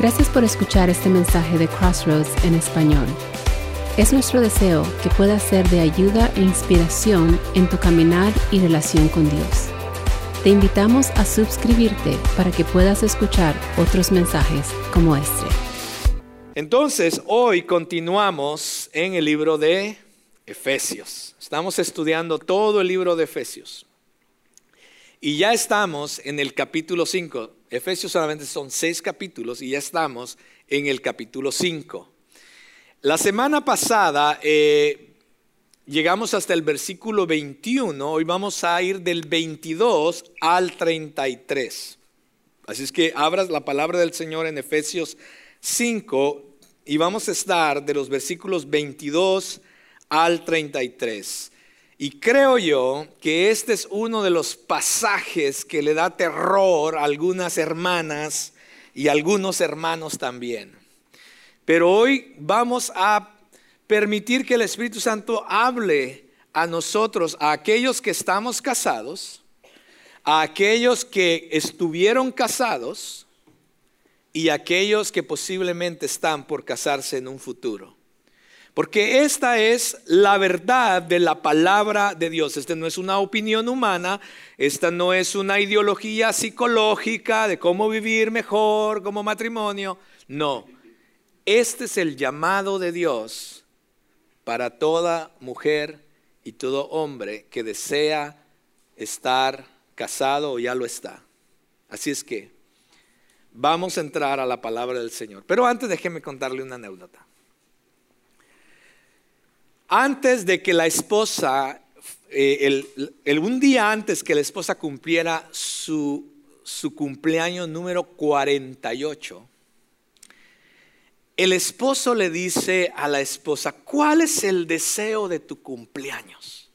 Gracias por escuchar este mensaje de Crossroads en español. Es nuestro deseo que pueda ser de ayuda e inspiración en tu caminar y relación con Dios. Te invitamos a suscribirte para que puedas escuchar otros mensajes como este. Entonces, hoy continuamos en el libro de Efesios. Estamos estudiando todo el libro de Efesios. Y ya estamos en el capítulo 5. Efesios solamente son seis capítulos y ya estamos en el capítulo 5. La semana pasada eh, llegamos hasta el versículo 21, hoy vamos a ir del 22 al 33. Así es que abras la palabra del Señor en Efesios 5 y vamos a estar de los versículos 22 al 33. Y creo yo que este es uno de los pasajes que le da terror a algunas hermanas y a algunos hermanos también. Pero hoy vamos a permitir que el Espíritu Santo hable a nosotros, a aquellos que estamos casados, a aquellos que estuvieron casados y a aquellos que posiblemente están por casarse en un futuro. Porque esta es la verdad de la palabra de Dios. Esta no es una opinión humana, esta no es una ideología psicológica de cómo vivir mejor como matrimonio. No, este es el llamado de Dios para toda mujer y todo hombre que desea estar casado o ya lo está. Así es que vamos a entrar a la palabra del Señor. Pero antes déjeme contarle una anécdota antes de que la esposa, eh, un día antes que la esposa cumpliera su, su cumpleaños número 48, el esposo le dice a la esposa, ¿cuál es el deseo de tu cumpleaños?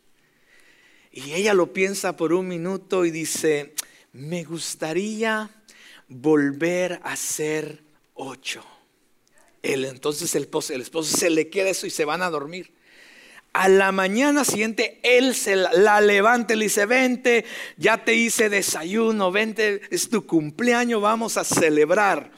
Y ella lo piensa por un minuto y dice, me gustaría volver a ser ocho. entonces el esposo, el esposo se le queda eso y se van a dormir a la mañana siguiente él se la, levanta y le dice, vente, ya te hice desayuno, vente, es tu cumpleaños, vamos a celebrar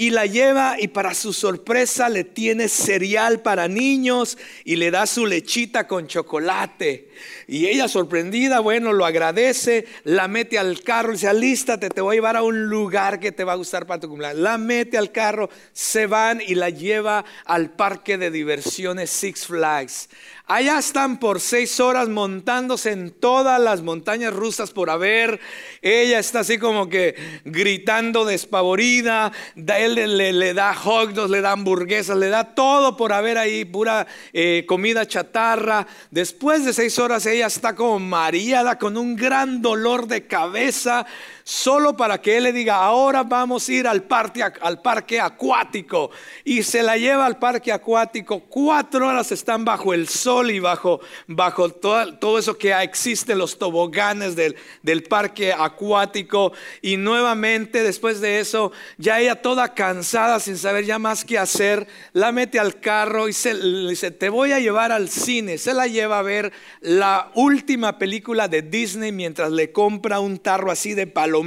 y la lleva y para su sorpresa le tiene cereal para niños y le da su lechita con chocolate. Y ella sorprendida, bueno, lo agradece, la mete al carro y dice, alístate, te voy a llevar a un lugar que te va a gustar para tu cumpleaños. La mete al carro, se van y la lleva al parque de diversiones Six Flags. Allá están por seis horas montándose en todas las montañas rusas por haber. Ella está así como que gritando despavorida. Él le, da hot dogs, le da hamburguesas, le da todo por haber ahí pura eh, comida chatarra. Después de seis horas ella está como mareada con un gran dolor de cabeza solo para que él le diga, ahora vamos a ir al parque, al parque acuático. Y se la lleva al parque acuático. Cuatro horas están bajo el sol y bajo, bajo todo, todo eso que existe, los toboganes del, del parque acuático. Y nuevamente después de eso, ya ella toda cansada, sin saber ya más qué hacer, la mete al carro y se, le dice, te voy a llevar al cine. Se la lleva a ver la última película de Disney mientras le compra un tarro así de palo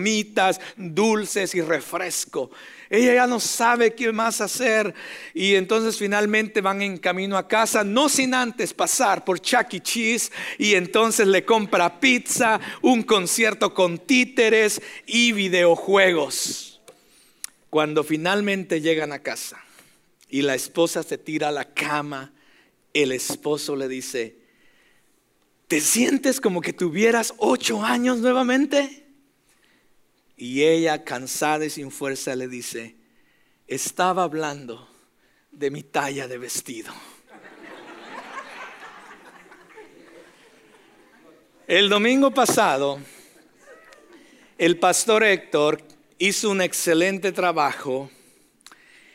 dulces y refresco. Ella ya no sabe qué más hacer y entonces finalmente van en camino a casa, no sin antes pasar por Chuck E. Cheese y entonces le compra pizza, un concierto con títeres y videojuegos. Cuando finalmente llegan a casa y la esposa se tira a la cama, el esposo le dice, ¿te sientes como que tuvieras ocho años nuevamente? Y ella, cansada y sin fuerza, le dice, estaba hablando de mi talla de vestido. El domingo pasado, el pastor Héctor hizo un excelente trabajo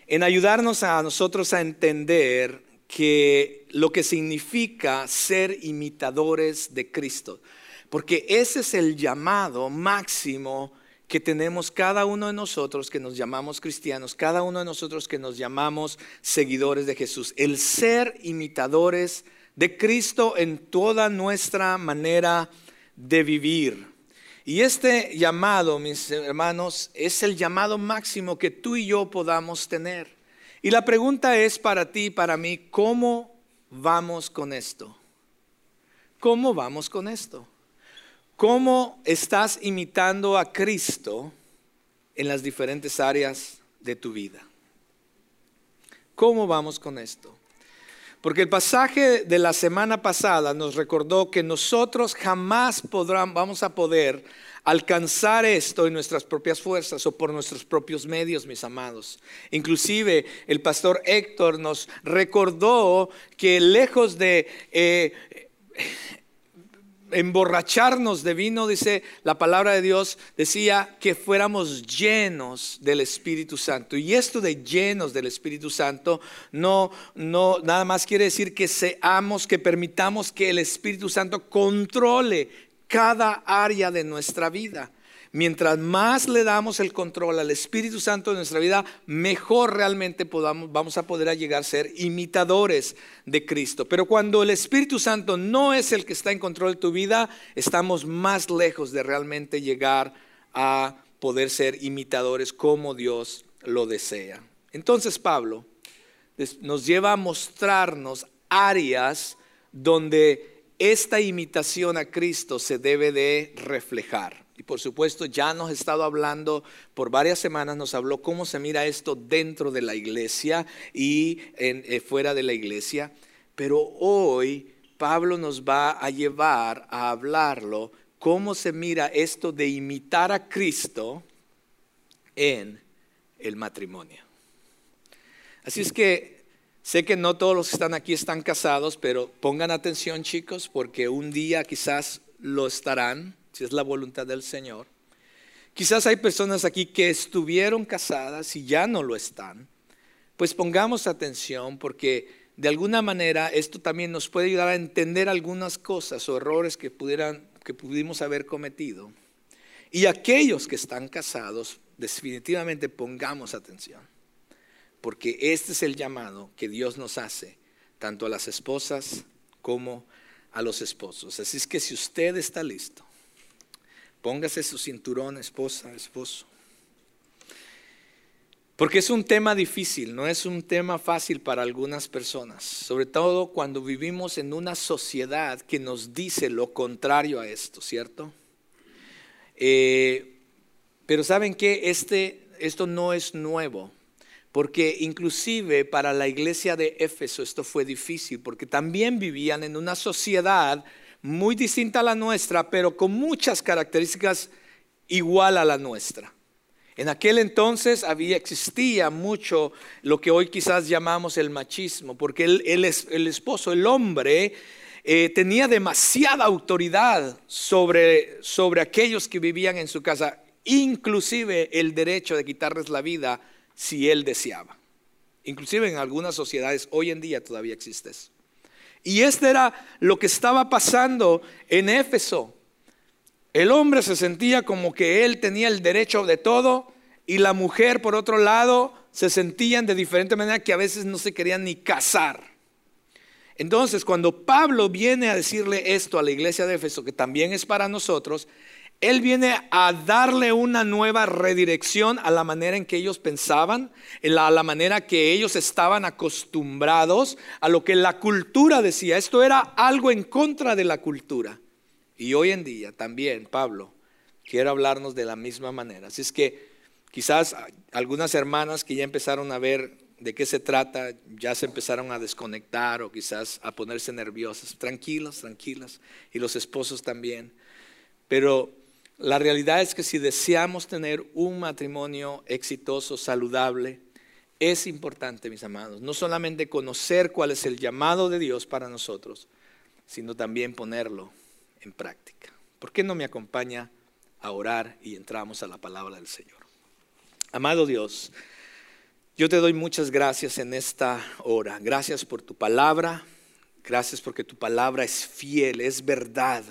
en ayudarnos a nosotros a entender que lo que significa ser imitadores de Cristo, porque ese es el llamado máximo que tenemos cada uno de nosotros que nos llamamos cristianos, cada uno de nosotros que nos llamamos seguidores de Jesús, el ser imitadores de Cristo en toda nuestra manera de vivir. Y este llamado, mis hermanos, es el llamado máximo que tú y yo podamos tener. Y la pregunta es para ti para mí, ¿cómo vamos con esto? ¿Cómo vamos con esto? ¿Cómo estás imitando a Cristo en las diferentes áreas de tu vida? ¿Cómo vamos con esto? Porque el pasaje de la semana pasada nos recordó que nosotros jamás podrán, vamos a poder alcanzar esto en nuestras propias fuerzas o por nuestros propios medios, mis amados. Inclusive el pastor Héctor nos recordó que lejos de eh, emborracharnos de vino, dice la palabra de Dios, decía que fuéramos llenos del Espíritu Santo. Y esto de llenos del Espíritu Santo no, no, nada más quiere decir que seamos, que permitamos que el Espíritu Santo controle cada área de nuestra vida. Mientras más le damos el control al Espíritu Santo de nuestra vida, mejor realmente podamos, vamos a poder llegar a ser imitadores de Cristo. Pero cuando el Espíritu Santo no es el que está en control de tu vida, estamos más lejos de realmente llegar a poder ser imitadores como Dios lo desea. Entonces Pablo nos lleva a mostrarnos áreas donde esta imitación a Cristo se debe de reflejar. Y por supuesto ya nos ha estado hablando por varias semanas, nos habló cómo se mira esto dentro de la iglesia y eh, fuera de la iglesia. Pero hoy Pablo nos va a llevar a hablarlo, cómo se mira esto de imitar a Cristo en el matrimonio. Así es que sé que no todos los que están aquí están casados, pero pongan atención chicos, porque un día quizás lo estarán si es la voluntad del Señor. Quizás hay personas aquí que estuvieron casadas y ya no lo están. Pues pongamos atención porque de alguna manera esto también nos puede ayudar a entender algunas cosas o errores que, pudieran, que pudimos haber cometido. Y aquellos que están casados, definitivamente pongamos atención. Porque este es el llamado que Dios nos hace, tanto a las esposas como a los esposos. Así es que si usted está listo, Póngase su cinturón, esposa, esposo. Porque es un tema difícil, no es un tema fácil para algunas personas, sobre todo cuando vivimos en una sociedad que nos dice lo contrario a esto, ¿cierto? Eh, pero saben que este, esto no es nuevo, porque inclusive para la iglesia de Éfeso esto fue difícil, porque también vivían en una sociedad muy distinta a la nuestra, pero con muchas características igual a la nuestra. En aquel entonces había, existía mucho lo que hoy quizás llamamos el machismo, porque el, el, esposo, el hombre, eh, tenía demasiada autoridad sobre, sobre aquellos que vivían en su casa, inclusive el derecho de quitarles la vida si él deseaba. Inclusive en algunas sociedades hoy en día todavía existe eso. Y este era lo que estaba pasando en Éfeso. El hombre se sentía como que él tenía el derecho de todo y la mujer, por otro lado, se sentían de diferente manera que a veces no se querían ni casar. Entonces, cuando Pablo viene a decirle esto a la iglesia de Éfeso, que también es para nosotros, él viene a darle una nueva redirección a la manera en que ellos pensaban, a la manera que ellos estaban acostumbrados, a lo que la cultura decía. Esto era algo en contra de la cultura. Y hoy en día también Pablo quiere hablarnos de la misma manera. Así es que quizás algunas hermanas que ya empezaron a ver de qué se trata, ya se empezaron a desconectar o quizás a ponerse nerviosas. Tranquilos, tranquilas. Y los esposos también. Pero la realidad es que si deseamos tener un matrimonio exitoso, saludable, es importante, mis amados, no solamente conocer cuál es el llamado de Dios para nosotros, sino también ponerlo en práctica. ¿Por qué no me acompaña a orar y entramos a la palabra del Señor? Amado Dios, yo te doy muchas gracias en esta hora. Gracias por tu palabra. Gracias porque tu palabra es fiel, es verdad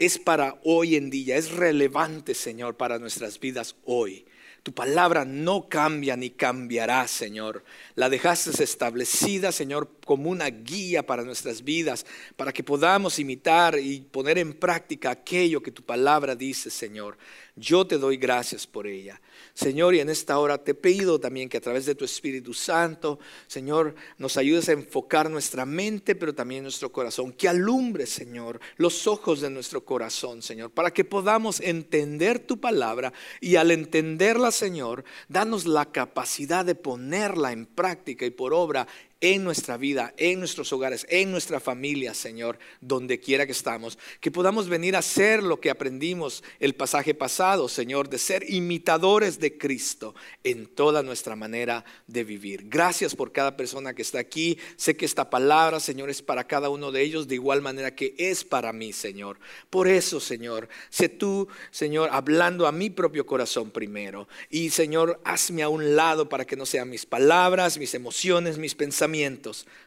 es para hoy en día, es relevante, Señor, para nuestras vidas hoy. Tu palabra no cambia ni cambiará, Señor. La dejaste establecida, Señor, como una guía para nuestras vidas, para que podamos imitar y poner en práctica aquello que tu palabra dice, Señor. Yo te doy gracias por ella. Señor, y en esta hora te pido también que a través de tu Espíritu Santo, Señor, nos ayudes a enfocar nuestra mente, pero también nuestro corazón. Que alumbre, Señor, los ojos de nuestro corazón, Señor, para que podamos entender tu palabra y al entenderla, Señor, danos la capacidad de ponerla en práctica y por obra en nuestra vida, en nuestros hogares, en nuestra familia, Señor, donde quiera que estamos. Que podamos venir a hacer lo que aprendimos el pasaje pasado, Señor, de ser imitadores de Cristo en toda nuestra manera de vivir. Gracias por cada persona que está aquí. Sé que esta palabra, Señor, es para cada uno de ellos de igual manera que es para mí, Señor. Por eso, Señor, sé tú, Señor, hablando a mi propio corazón primero. Y, Señor, hazme a un lado para que no sean mis palabras, mis emociones, mis pensamientos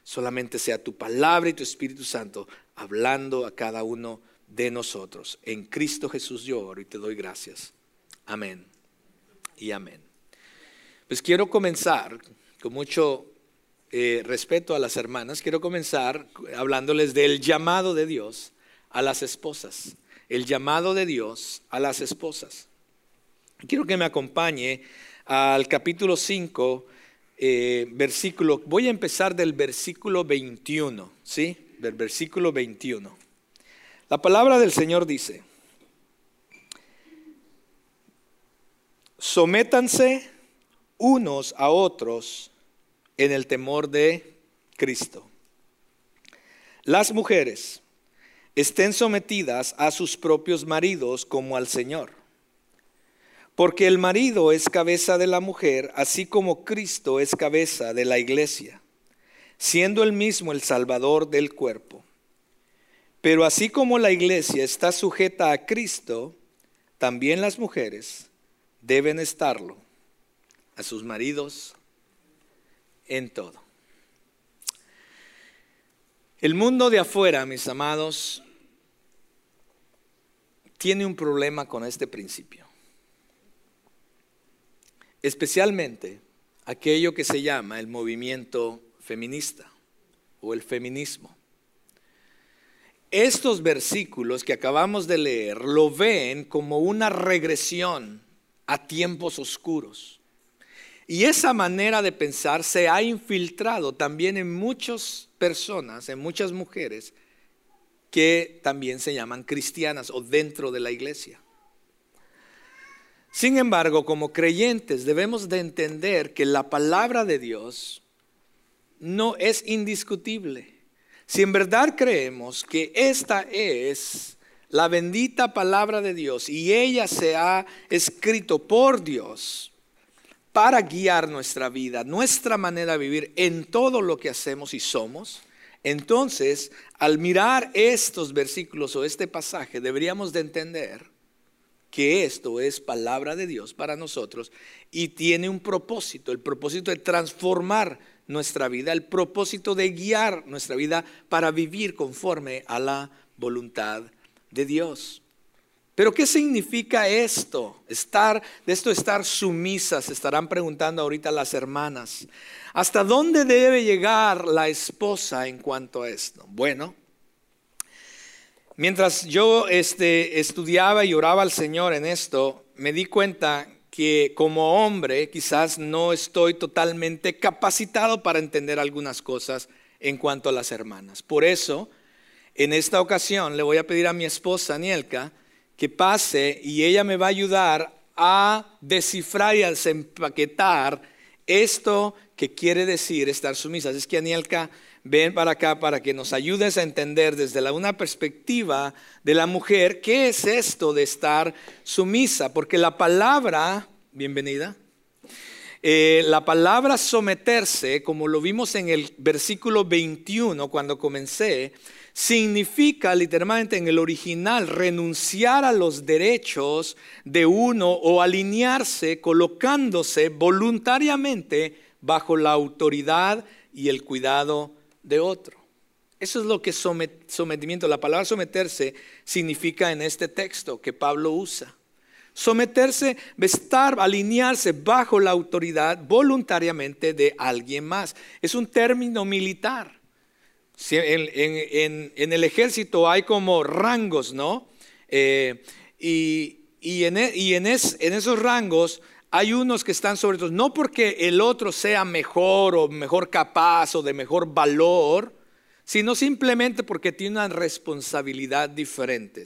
solamente sea tu palabra y tu Espíritu Santo hablando a cada uno de nosotros. En Cristo Jesús yo oro y te doy gracias. Amén y amén. Pues quiero comenzar con mucho eh, respeto a las hermanas, quiero comenzar hablándoles del llamado de Dios a las esposas. El llamado de Dios a las esposas. Quiero que me acompañe al capítulo 5 eh, versículo, voy a empezar del versículo 21, ¿sí? Del versículo 21. La palabra del Señor dice, sométanse unos a otros en el temor de Cristo. Las mujeres estén sometidas a sus propios maridos como al Señor porque el marido es cabeza de la mujer, así como Cristo es cabeza de la iglesia, siendo el mismo el Salvador del cuerpo. Pero así como la iglesia está sujeta a Cristo, también las mujeres deben estarlo a sus maridos en todo. El mundo de afuera, mis amados, tiene un problema con este principio especialmente aquello que se llama el movimiento feminista o el feminismo. Estos versículos que acabamos de leer lo ven como una regresión a tiempos oscuros. Y esa manera de pensar se ha infiltrado también en muchas personas, en muchas mujeres que también se llaman cristianas o dentro de la iglesia. Sin embargo, como creyentes debemos de entender que la palabra de Dios no es indiscutible. Si en verdad creemos que esta es la bendita palabra de Dios y ella se ha escrito por Dios para guiar nuestra vida, nuestra manera de vivir en todo lo que hacemos y somos, entonces al mirar estos versículos o este pasaje deberíamos de entender que esto es palabra de Dios para nosotros y tiene un propósito, el propósito de transformar nuestra vida, el propósito de guiar nuestra vida para vivir conforme a la voluntad de Dios. Pero ¿qué significa esto? Estar de esto estar sumisas, estarán preguntando ahorita las hermanas. ¿Hasta dónde debe llegar la esposa en cuanto a esto? Bueno, Mientras yo este, estudiaba y oraba al Señor en esto, me di cuenta que como hombre quizás no estoy totalmente capacitado para entender algunas cosas en cuanto a las hermanas. Por eso, en esta ocasión le voy a pedir a mi esposa, Nielka, que pase y ella me va a ayudar a descifrar y a desempaquetar esto que quiere decir estar sumisa. Es que Anielka ven para acá para que nos ayudes a entender desde una perspectiva de la mujer qué es esto de estar sumisa, porque la palabra, bienvenida, eh, la palabra someterse, como lo vimos en el versículo 21 cuando comencé, significa literalmente en el original renunciar a los derechos de uno o alinearse colocándose voluntariamente bajo la autoridad y el cuidado de otro. Eso es lo que sometimiento, la palabra someterse significa en este texto que Pablo usa. Someterse, estar, alinearse bajo la autoridad voluntariamente de alguien más. Es un término militar. En, el ejército hay como rangos, ¿no? Eh, y, en, e, en esos rangos hay unos que están sobre otros, no porque el otro sea mejor o mejor capaz o de mejor valor, sino simplemente porque tiene una responsabilidad diferente,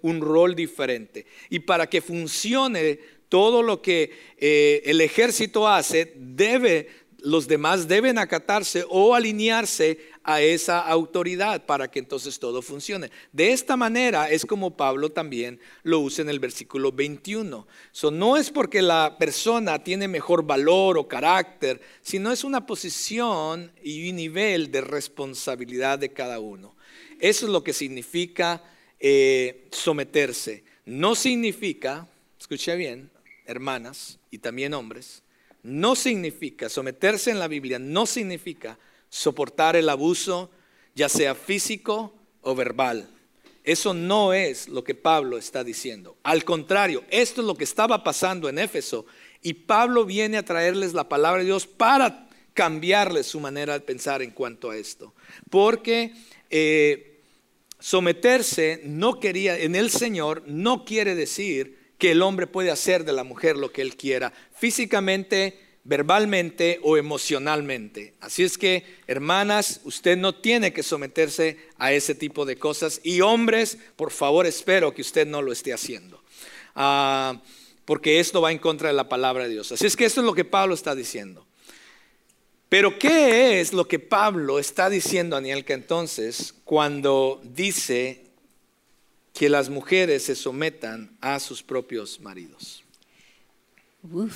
un rol diferente. Y para que funcione todo lo que eh, el ejército hace, debe, los demás deben acatarse o alinearse a esa autoridad para que entonces todo funcione. De esta manera es como Pablo también lo usa en el versículo 21. So, no es porque la persona tiene mejor valor o carácter, sino es una posición y un nivel de responsabilidad de cada uno. Eso es lo que significa eh, someterse. No significa, escuche bien, hermanas y también hombres, no significa, someterse en la Biblia no significa soportar el abuso, ya sea físico o verbal. Eso no es lo que Pablo está diciendo. Al contrario, esto es lo que estaba pasando en Éfeso y Pablo viene a traerles la palabra de Dios para cambiarles su manera de pensar en cuanto a esto. Porque eh, someterse no quería, en el Señor no quiere decir que el hombre puede hacer de la mujer lo que él quiera, físicamente, verbalmente o emocionalmente. Así es que, hermanas, usted no tiene que someterse a ese tipo de cosas. Y hombres, por favor, espero que usted no lo esté haciendo. Ah, porque esto va en contra de la palabra de Dios. Así es que esto es lo que Pablo está diciendo. Pero ¿qué es lo que Pablo está diciendo, Anielka, entonces, cuando dice que las mujeres se sometan a sus propios maridos? Uf,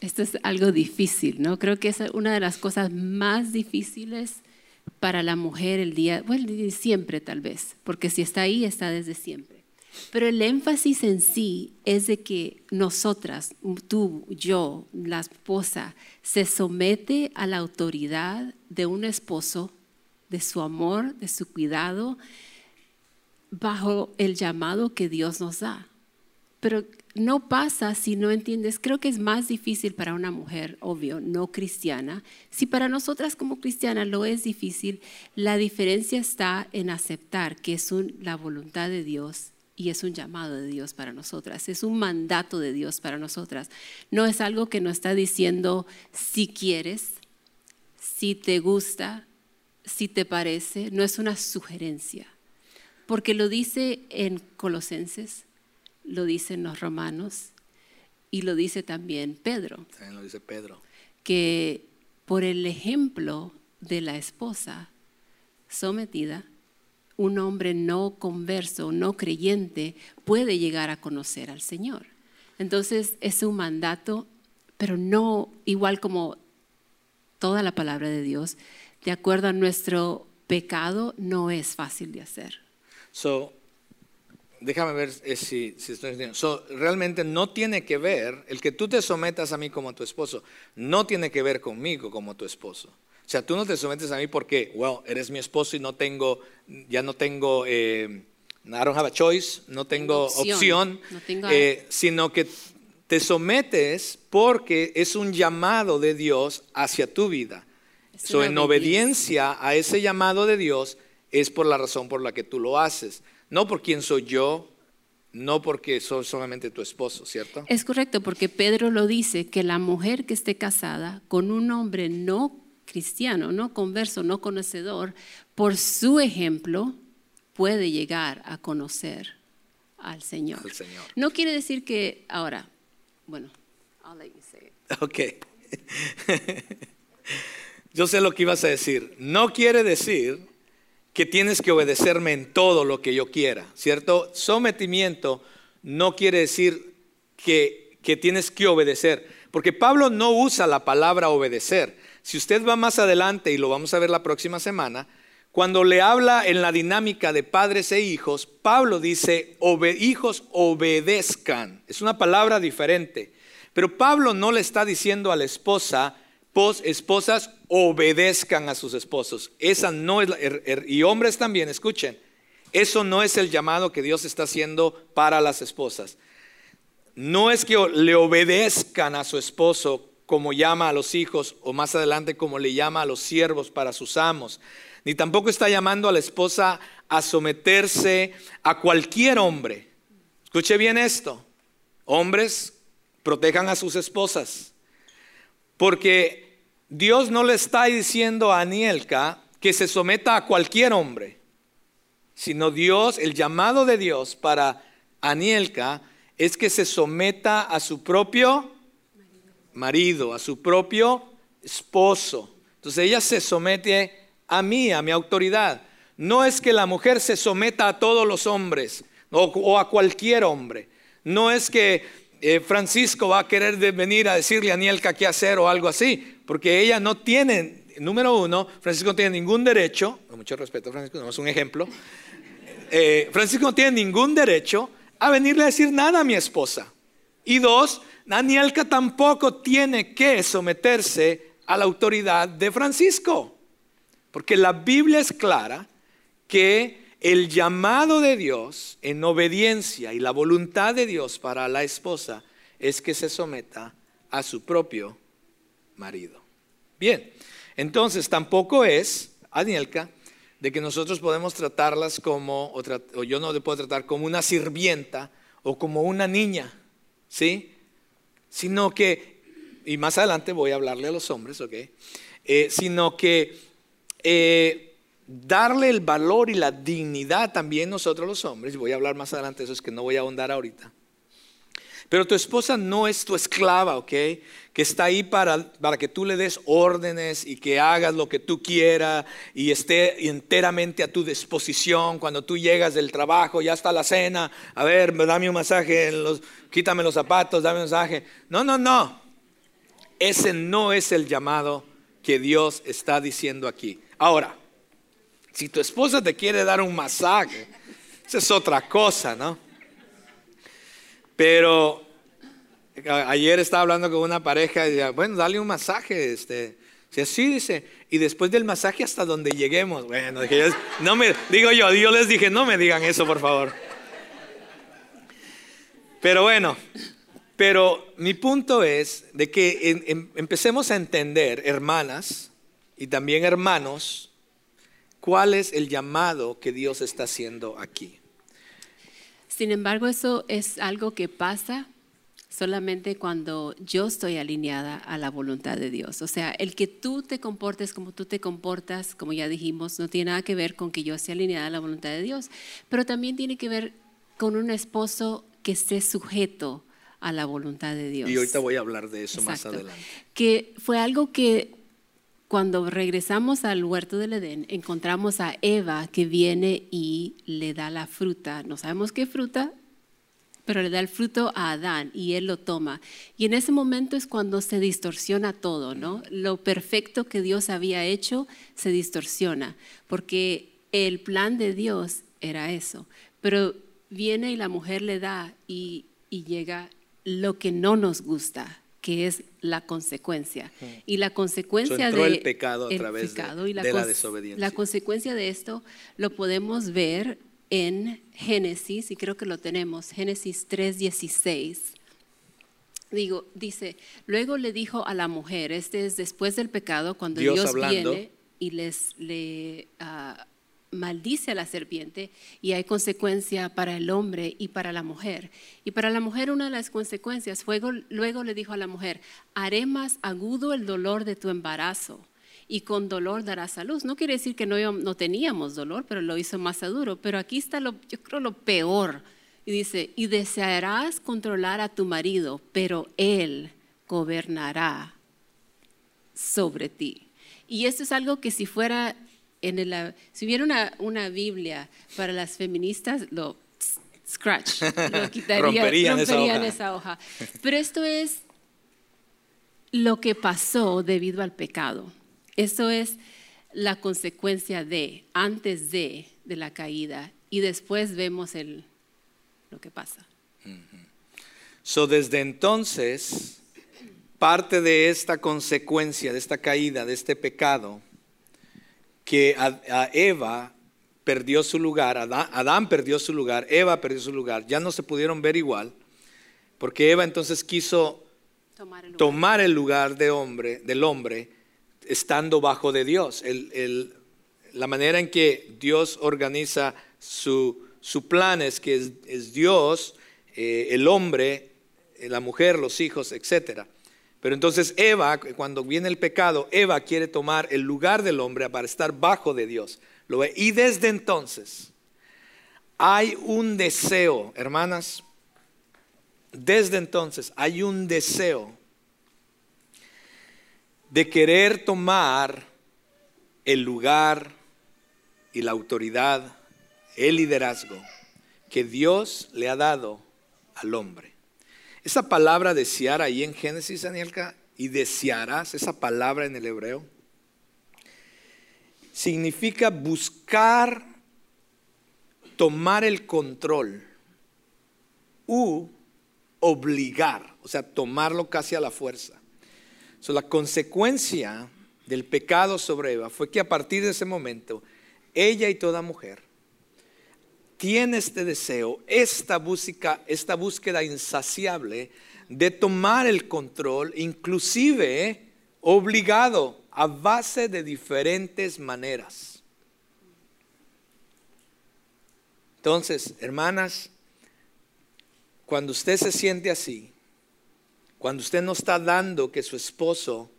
esto es algo difícil, ¿no? Creo que es una de las cosas más difíciles para la mujer el día, bueno, siempre tal vez, porque si está ahí, está desde siempre. Pero el énfasis en sí es de que nosotras, tú, yo, la esposa, se somete a la autoridad de un esposo, de su amor, de su cuidado, bajo el llamado que Dios nos da. Pero no pasa si no entiendes. Creo que es más difícil para una mujer, obvio, no cristiana. Si para nosotras como cristianas lo es difícil, la diferencia está en aceptar que es la voluntad de Dios y es un llamado de Dios para nosotras, es un mandato de Dios para nosotras. No es algo que nos está diciendo si quieres, si te gusta, si te parece, no es una sugerencia, porque lo dice en Colosenses lo dicen los romanos y lo dice también Pedro. También lo dice Pedro. Que por el ejemplo de la esposa sometida, un hombre no converso, no creyente, puede llegar a conocer al Señor. Entonces es un mandato, pero no igual como toda la palabra de Dios, de acuerdo a nuestro pecado, no es fácil de hacer. So, déjame ver eh, si, estoy entendiendo. realmente no tiene que ver, el que tú te sometas a mí como tu esposo, no tiene que ver conmigo como tu esposo. O sea, tú no te sometes a mí porque, well, eres mi esposo y no tengo, ya no tengo, eh, I don't have a choice, no tengo, opción, eh, sino que te sometes porque es un llamado de Dios hacia tu vida. So, en obediencia a ese llamado de Dios es por la razón por la que tú lo haces. No por quién soy yo, no porque soy solamente tu esposo, ¿cierto? Es correcto, porque Pedro lo dice, que la mujer que esté casada con un hombre no cristiano, no converso, no conocedor, por su ejemplo puede llegar a conocer al Señor. No quiere decir que ahora, bueno, I'll let you say it. Ok. Yo sé lo que ibas a decir. No quiere decir que tienes que obedecerme en todo lo que yo quiera, ¿cierto? Sometimiento no quiere decir que, que tienes que obedecer, porque Pablo no usa la palabra obedecer. Si usted va más adelante, y lo vamos a ver la próxima semana, cuando le habla en la dinámica de padres e hijos, Pablo dice, hijos obedezcan. Es una palabra diferente. Pero Pablo no le está diciendo a la esposa, esposas, obedezcan a sus esposos. Esa no es er, er, y hombres también, escuchen. Eso no es el llamado que Dios está haciendo para las esposas. No es que le obedezcan a su esposo como llama a los hijos o más adelante como le llama a los siervos para sus amos. Ni tampoco está llamando a la esposa a someterse a cualquier hombre. Escuche bien esto. Hombres, protejan a sus esposas. Porque Dios no le está diciendo a Anielka que se someta a cualquier hombre, sino Dios, el llamado de Dios para Anielka es que se someta a su propio marido, a su propio esposo. Entonces ella se somete a mí, a mi autoridad. No es que la mujer se someta a todos los hombres o, a cualquier hombre. No es que eh, Francisco va a querer venir a decirle a Anielka qué hacer o algo así, porque ella no tiene, número uno, Francisco no tiene ningún derecho, con mucho respeto Francisco, no es un ejemplo, eh, Francisco no tiene ningún derecho a venirle a decir nada a mi esposa. Y dos, Anielka tampoco tiene que someterse a la autoridad de Francisco, porque la Biblia es clara que el llamado de Dios en obediencia y la voluntad de Dios para la esposa es que se someta a su propio marido. Bien, entonces tampoco es, Anielka, de que nosotros podemos tratarlas como, o, yo no le puedo tratar como una sirvienta o como una niña, ¿sí? Sino que, y más adelante voy a hablarle a los hombres, ¿ok? Eh, sino que eh, darle el valor y la dignidad también nosotros los hombres, y voy a hablar más adelante de eso, es que no voy a ahondar ahorita. Pero tu esposa no es tu esclava, ¿ok? Que está ahí para, para que tú le des órdenes y que hagas lo que tú quieras y esté enteramente a tu disposición. Cuando tú llegas del trabajo, ya está la cena, a ver, dame un masaje, los, quítame los zapatos, dame un masaje. No, no, no. Ese no es el llamado que Dios está diciendo aquí. Ahora, si tu esposa te quiere dar un masaje, esa es otra cosa, ¿no? Pero ayer estaba hablando con una pareja y decía, bueno, dale un masaje, este. Sí, dice, y después del masaje hasta donde lleguemos. Bueno, no me, digo yo, yo les dije, no me digan eso, por favor. Pero bueno, pero mi punto es de que empecemos a entender, hermanas y también hermanos, ¿Cuál es el llamado que Dios está haciendo aquí? Sin embargo, eso es algo que pasa solamente cuando yo estoy alineada a la voluntad de Dios. O sea, el que tú te comportes como tú te comportas, como ya dijimos, no tiene nada que ver con que yo esté alineada a la voluntad de Dios, pero también tiene que ver con un esposo que esté sujeto a la voluntad de Dios. Y ahorita voy a hablar de eso más adelante. Que fue algo que cuando regresamos al huerto del Edén, encontramos a Eva que viene y le da la fruta. No sabemos qué fruta, pero le da el fruto a Adán y él lo toma. Y en ese momento es cuando se distorsiona todo, ¿no? Lo perfecto que Dios había hecho se distorsiona, porque el plan de Dios era eso. Pero viene y la mujer le da y, y llega lo que no nos gusta, que es la consecuencia. Y la consecuencia de el pecado a través de, la, desobediencia. La consecuencia de esto lo podemos ver en Génesis, y creo que lo tenemos, Génesis 3:16. Digo, dice, luego le dijo a la mujer, este es después del pecado, cuando Dios, viene y les le ah, maldice a la serpiente y hay consecuencia para el hombre y para la mujer. Y para la mujer una de las consecuencias, luego, luego le dijo a la mujer, haré más agudo el dolor de tu embarazo y con dolor darás a luz. No quiere decir que no, no teníamos dolor, pero lo hizo más duro. Pero aquí está lo, yo creo lo peor. Y dice, y desearás controlar a tu marido, pero él gobernará sobre ti. Y esto es algo que si fuera si hubiera una, Biblia para las feministas, lo scratch, lo quitaría, romperían, esa, hoja. Pero esto es lo que pasó debido al pecado. Eso es la consecuencia de, antes de, de la caída. Y después vemos el, lo que pasa. So, desde entonces, parte de esta consecuencia, de esta caída, de este pecado, que a, Eva perdió su lugar, Adán, Adán, perdió su lugar, Eva perdió su lugar, ya no se pudieron ver igual, porque Eva entonces quiso tomar el lugar, de hombre, del hombre estando bajo de Dios. la manera en que Dios organiza su, plan es que es, Dios, eh, el hombre, eh, la mujer, los hijos, etc. Pero entonces Eva, cuando viene el pecado, Eva quiere tomar el lugar del hombre para estar bajo de Dios. Y desde entonces hay un deseo, hermanas, desde entonces hay un deseo de querer tomar el lugar y la autoridad, el liderazgo que Dios le ha dado al hombre. Esa palabra desear ahí en Génesis, Danielka, y desearás, esa palabra en el hebreo, significa buscar tomar el control u obligar, o sea, tomarlo casi a la fuerza. La consecuencia del pecado sobre Eva fue que a partir de ese momento, ella y toda mujer tiene este deseo, esta búsqueda, esta búsqueda insaciable de tomar el control, inclusive obligado a base de diferentes maneras. Entonces, hermanas, cuando usted se siente así, cuando usted no está dando que su esposo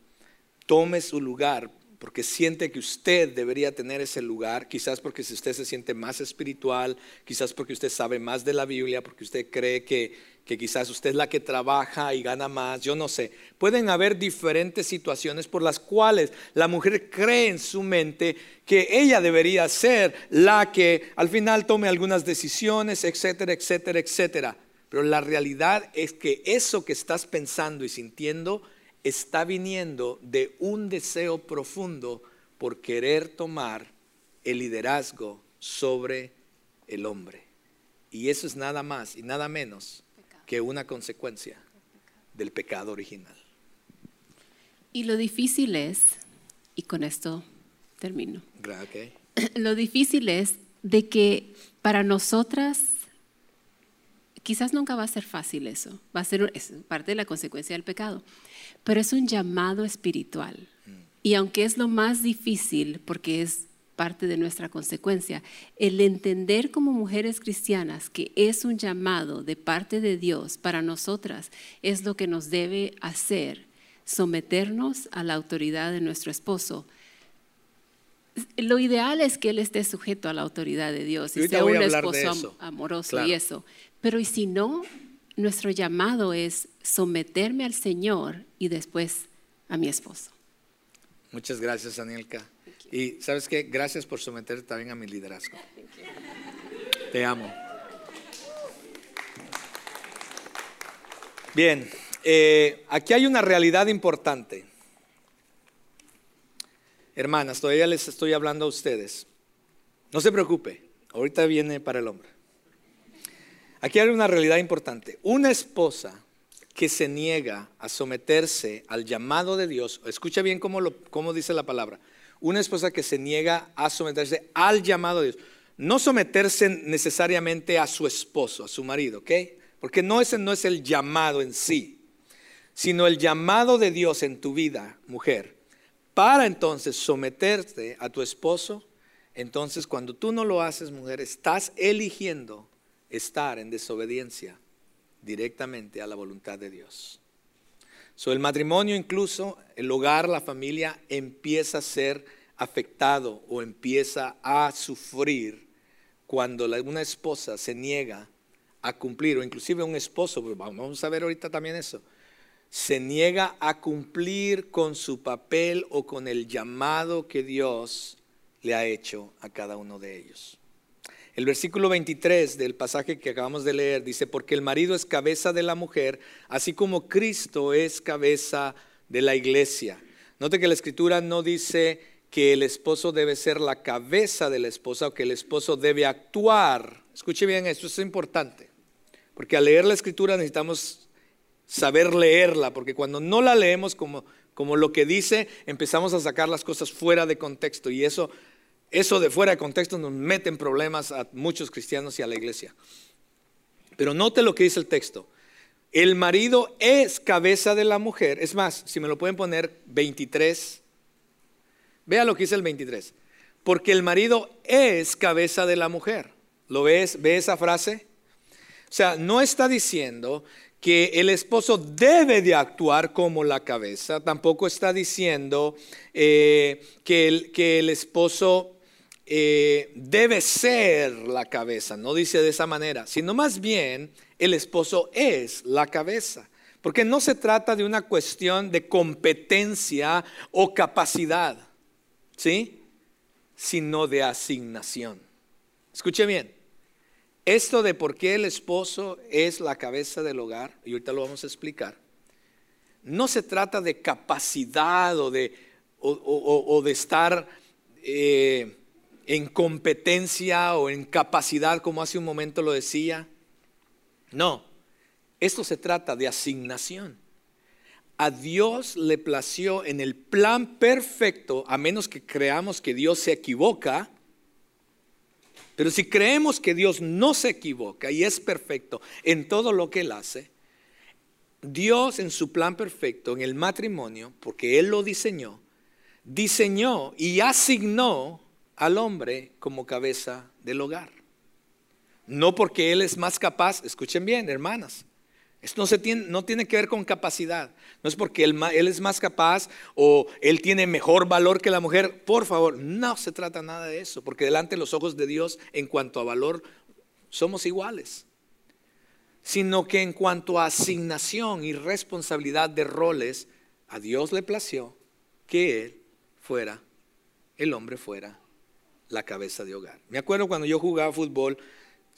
tome su lugar, porque siente que usted debería tener ese lugar, quizás porque si usted se siente más espiritual, quizás porque usted sabe más de la Biblia, porque usted cree que, que quizás usted es la que trabaja y gana más, yo no sé. Pueden haber diferentes situaciones por las cuales la mujer cree en su mente que ella debería ser la que al final tome algunas decisiones, etcétera, etcétera, etcétera. Pero la realidad es que eso que estás pensando y sintiendo está viniendo de un deseo profundo por querer tomar el liderazgo sobre el hombre. Y eso es nada más y nada menos que una consecuencia del pecado original. Y lo difícil es, y con esto termino, lo difícil es de que para nosotras Quizás nunca va a ser fácil eso, va a ser parte de la consecuencia del pecado, pero es un llamado espiritual. Y aunque es lo más difícil, porque es parte de nuestra consecuencia, el entender como mujeres cristianas que es un llamado de parte de Dios para nosotras es lo que nos debe hacer someternos a la autoridad de nuestro esposo. Lo ideal es que él esté sujeto a la autoridad de Dios y sea un esposo amoroso y eso. Pero y si no, nuestro llamado es someterme al Señor y después a mi esposo. Muchas gracias, Anielka. Y sabes qué, gracias por someterte también a mi liderazgo. Te amo. Bien, eh, aquí hay una realidad importante. Hermanas, todavía les estoy hablando a ustedes. No se preocupe, ahorita viene para el hombre. Aquí hay una realidad importante. Una esposa que se niega a someterse al llamado de Dios, escucha bien cómo, lo, dice la palabra, una esposa que se niega a someterse al llamado de Dios, no someterse necesariamente a su esposo, a su marido, ¿ok? Porque no no es el llamado en sí, sino el llamado de Dios en tu vida, mujer, para entonces someterte a tu esposo. Entonces, cuando tú no lo haces, mujer, estás eligiendo estar en desobediencia directamente a la voluntad de Dios. So, el matrimonio incluso, el hogar, la familia empieza a ser afectado o empieza a sufrir cuando una esposa se niega a cumplir, o inclusive un esposo, pues, vamos a ver ahorita también eso, se niega a cumplir con su papel o con el llamado que Dios le ha hecho a cada uno de ellos. El versículo 23 del pasaje que acabamos de leer dice, porque el marido es cabeza de la mujer, así como Cristo es cabeza de la iglesia. Note que la escritura no dice que el esposo debe ser la cabeza de la esposa o que el esposo debe actuar. Escuche bien, esto es importante, porque al leer la escritura necesitamos saber leerla, porque cuando no la leemos como, como lo que dice, empezamos a sacar las cosas fuera de contexto y eso, eso de fuera de contexto nos mete en problemas a muchos cristianos y a la iglesia. Pero note lo que dice el texto. El marido es cabeza de la mujer. Es más, si me lo pueden poner 23. Vea lo que dice el 23. Porque el marido es cabeza de la mujer. ¿Lo ves? ¿Ve esa frase? O sea, no está diciendo que el esposo debe de actuar como la cabeza, tampoco está diciendo eh, que, el, que, el, esposo eh, debe ser la cabeza, no dice de esa manera, sino más bien el esposo es la cabeza. Porque no se trata de una cuestión de competencia o capacidad, ¿sí? Sino de asignación. Escuche bien, esto de por qué el esposo es la cabeza del hogar, y ahorita lo vamos a explicar, no se trata de capacidad o de, o, de estar eh, en competencia o en capacidad, como hace un momento lo decía. No, esto se trata de asignación. A Dios le plació en el plan perfecto, a menos que creamos que Dios se equivoca, pero si creemos que Dios no se equivoca y es perfecto en todo lo que Él hace, Dios en su plan perfecto, en el matrimonio, porque Él lo diseñó, diseñó y asignó al hombre como cabeza del hogar. No porque Él es más capaz, escuchen bien, hermanas, esto no, tiene, no tiene que ver con capacidad. No es porque él, él, es más capaz o él tiene mejor valor que la mujer. Por favor, no se trata nada de eso. Porque delante de los ojos de Dios, en cuanto a valor, somos iguales. Sino que en cuanto a asignación y responsabilidad de roles, a Dios le plació que él fuera, el hombre fuera la cabeza de hogar. Me acuerdo cuando yo jugaba fútbol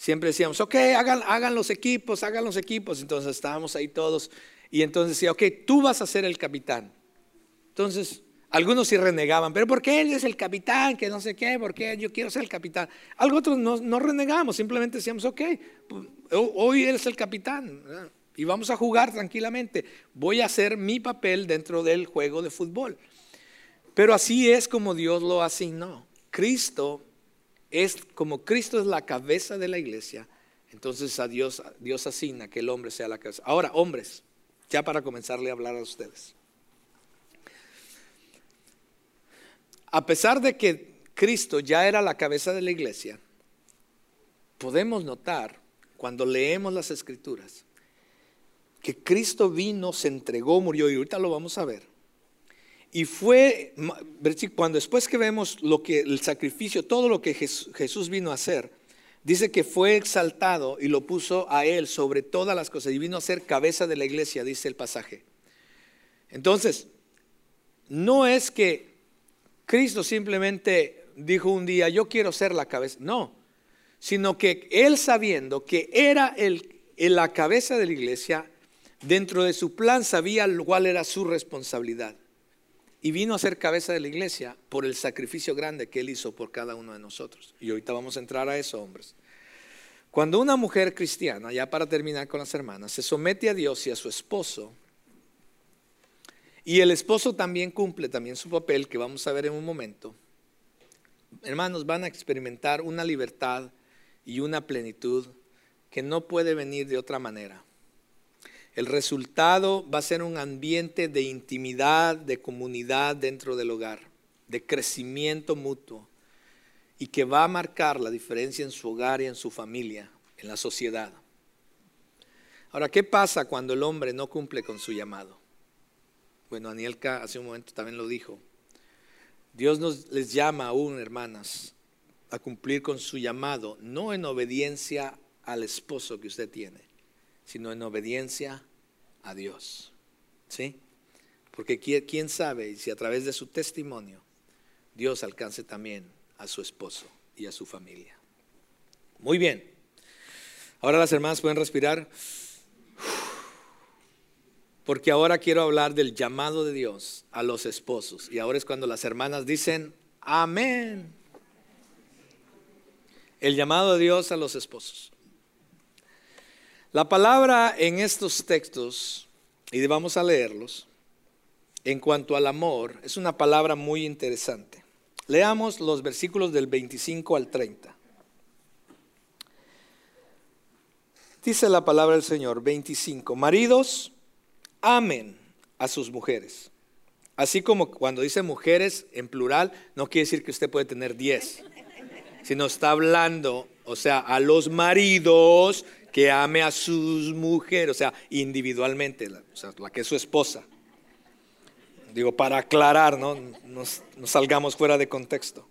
siempre decíamos, ok, hagan, los equipos, hagan los equipos. Entonces estábamos ahí todos y entonces decía, ok, tú vas a ser el capitán. Entonces, algunos sí renegaban, pero ¿por qué él es el capitán? Que no sé qué, ¿por qué yo quiero ser el capitán? Algo otros no, renegamos, simplemente decíamos, ok, hoy él es el capitán y vamos a jugar tranquilamente. Voy a hacer mi papel dentro del juego de fútbol. Pero así es como Dios lo asignó. Cristo es como Cristo es la cabeza de la iglesia, entonces a Dios, Dios asigna que el hombre sea la cabeza. Ahora, hombres, ya para comenzarle a hablar a ustedes. A pesar de que Cristo ya era la cabeza de la iglesia, podemos notar cuando leemos las escrituras que Cristo vino, se entregó, murió y ahorita lo vamos a ver y fue, cuando después que vemos lo que el sacrificio, todo lo que Jesús vino a hacer, dice que fue exaltado y lo puso a él sobre todas las cosas y vino a ser cabeza de la iglesia, dice el pasaje. Entonces, no es que Cristo simplemente dijo un día, yo quiero ser la cabeza, no, sino que él sabiendo que era el, la cabeza de la iglesia, dentro de su plan sabía cuál era su responsabilidad y vino a ser cabeza de la iglesia por el sacrificio grande que él hizo por cada uno de nosotros. Y ahorita vamos a entrar a eso, hombres. Cuando una mujer cristiana, ya para terminar con las hermanas, se somete a Dios y a su esposo, y el esposo también cumple también su papel, que vamos a ver en un momento, hermanos, van a experimentar una libertad y una plenitud que no puede venir de otra manera. El resultado va a ser un ambiente de intimidad, de comunidad dentro del hogar, de crecimiento mutuo y que va a marcar la diferencia en su hogar y en su familia, en la sociedad. Ahora, ¿qué pasa cuando el hombre no cumple con su llamado? Bueno, Anielka hace un momento también lo dijo. Dios nos les llama aún, hermanas, a cumplir con su llamado, no en obediencia al esposo que usted tiene, sino en obediencia a Dios. ¿Sí? Porque quién sabe si a través de su testimonio Dios alcance también a su esposo y a su familia. Muy bien. Ahora las hermanas pueden respirar. Porque ahora quiero hablar del llamado de Dios a los esposos. Y ahora es cuando las hermanas dicen, amén. El llamado de Dios a los esposos. La palabra en estos textos y vamos a leerlos. En cuanto al amor, es una palabra muy interesante. Leamos los versículos del 25 al 30. Dice la palabra del Señor, 25, maridos, amen a sus mujeres. Así como cuando dice mujeres en plural, no quiere decir que usted puede tener 10, sino está hablando, o sea, a los maridos que ame a sus mujeres, o sea, individualmente, o sea, la que es su esposa. Digo, para aclarar, ¿no? Salgamos fuera de contexto.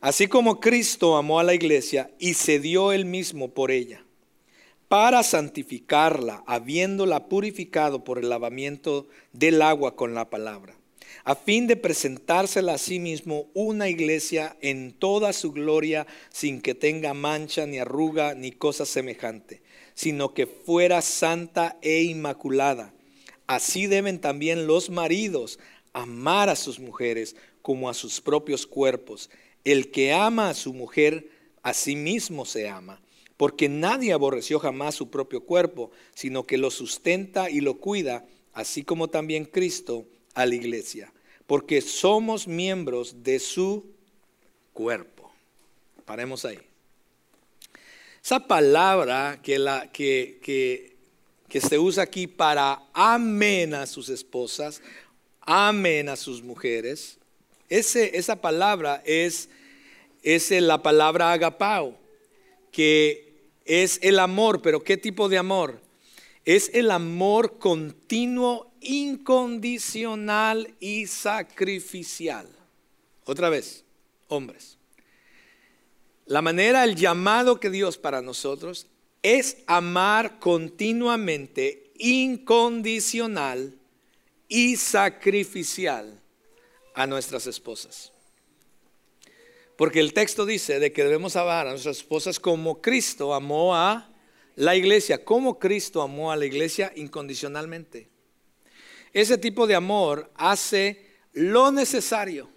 Así como Cristo amó a la iglesia y se dio él mismo por ella, para santificarla, habiéndola purificado por el lavamiento del agua con la palabra, a fin de presentársela a sí mismo una iglesia en toda su gloria, sin que tenga mancha, ni arruga, ni cosa semejante, sino que fuera santa e inmaculada. Así deben también los maridos amar a sus mujeres como a sus propios cuerpos. El que ama a su mujer, a sí mismo se ama, porque nadie aborreció jamás su propio cuerpo, sino que lo sustenta y lo cuida, así como también Cristo a la iglesia, porque somos miembros de su cuerpo. Paremos ahí. Esa palabra que, se usa aquí para amen a sus esposas, amen a sus mujeres. Ese, esa palabra es, es la palabra agapao, que es el amor, pero ¿qué tipo de amor? Es el amor continuo, incondicional y sacrificial. Otra vez, hombres. La manera, el llamado que Dios para nosotros es amar continuamente, incondicional y sacrificial a nuestras esposas. Porque el texto dice de que debemos amar a nuestras esposas como Cristo amó a la iglesia, como Cristo amó a la iglesia incondicionalmente. Ese tipo de amor hace lo necesario,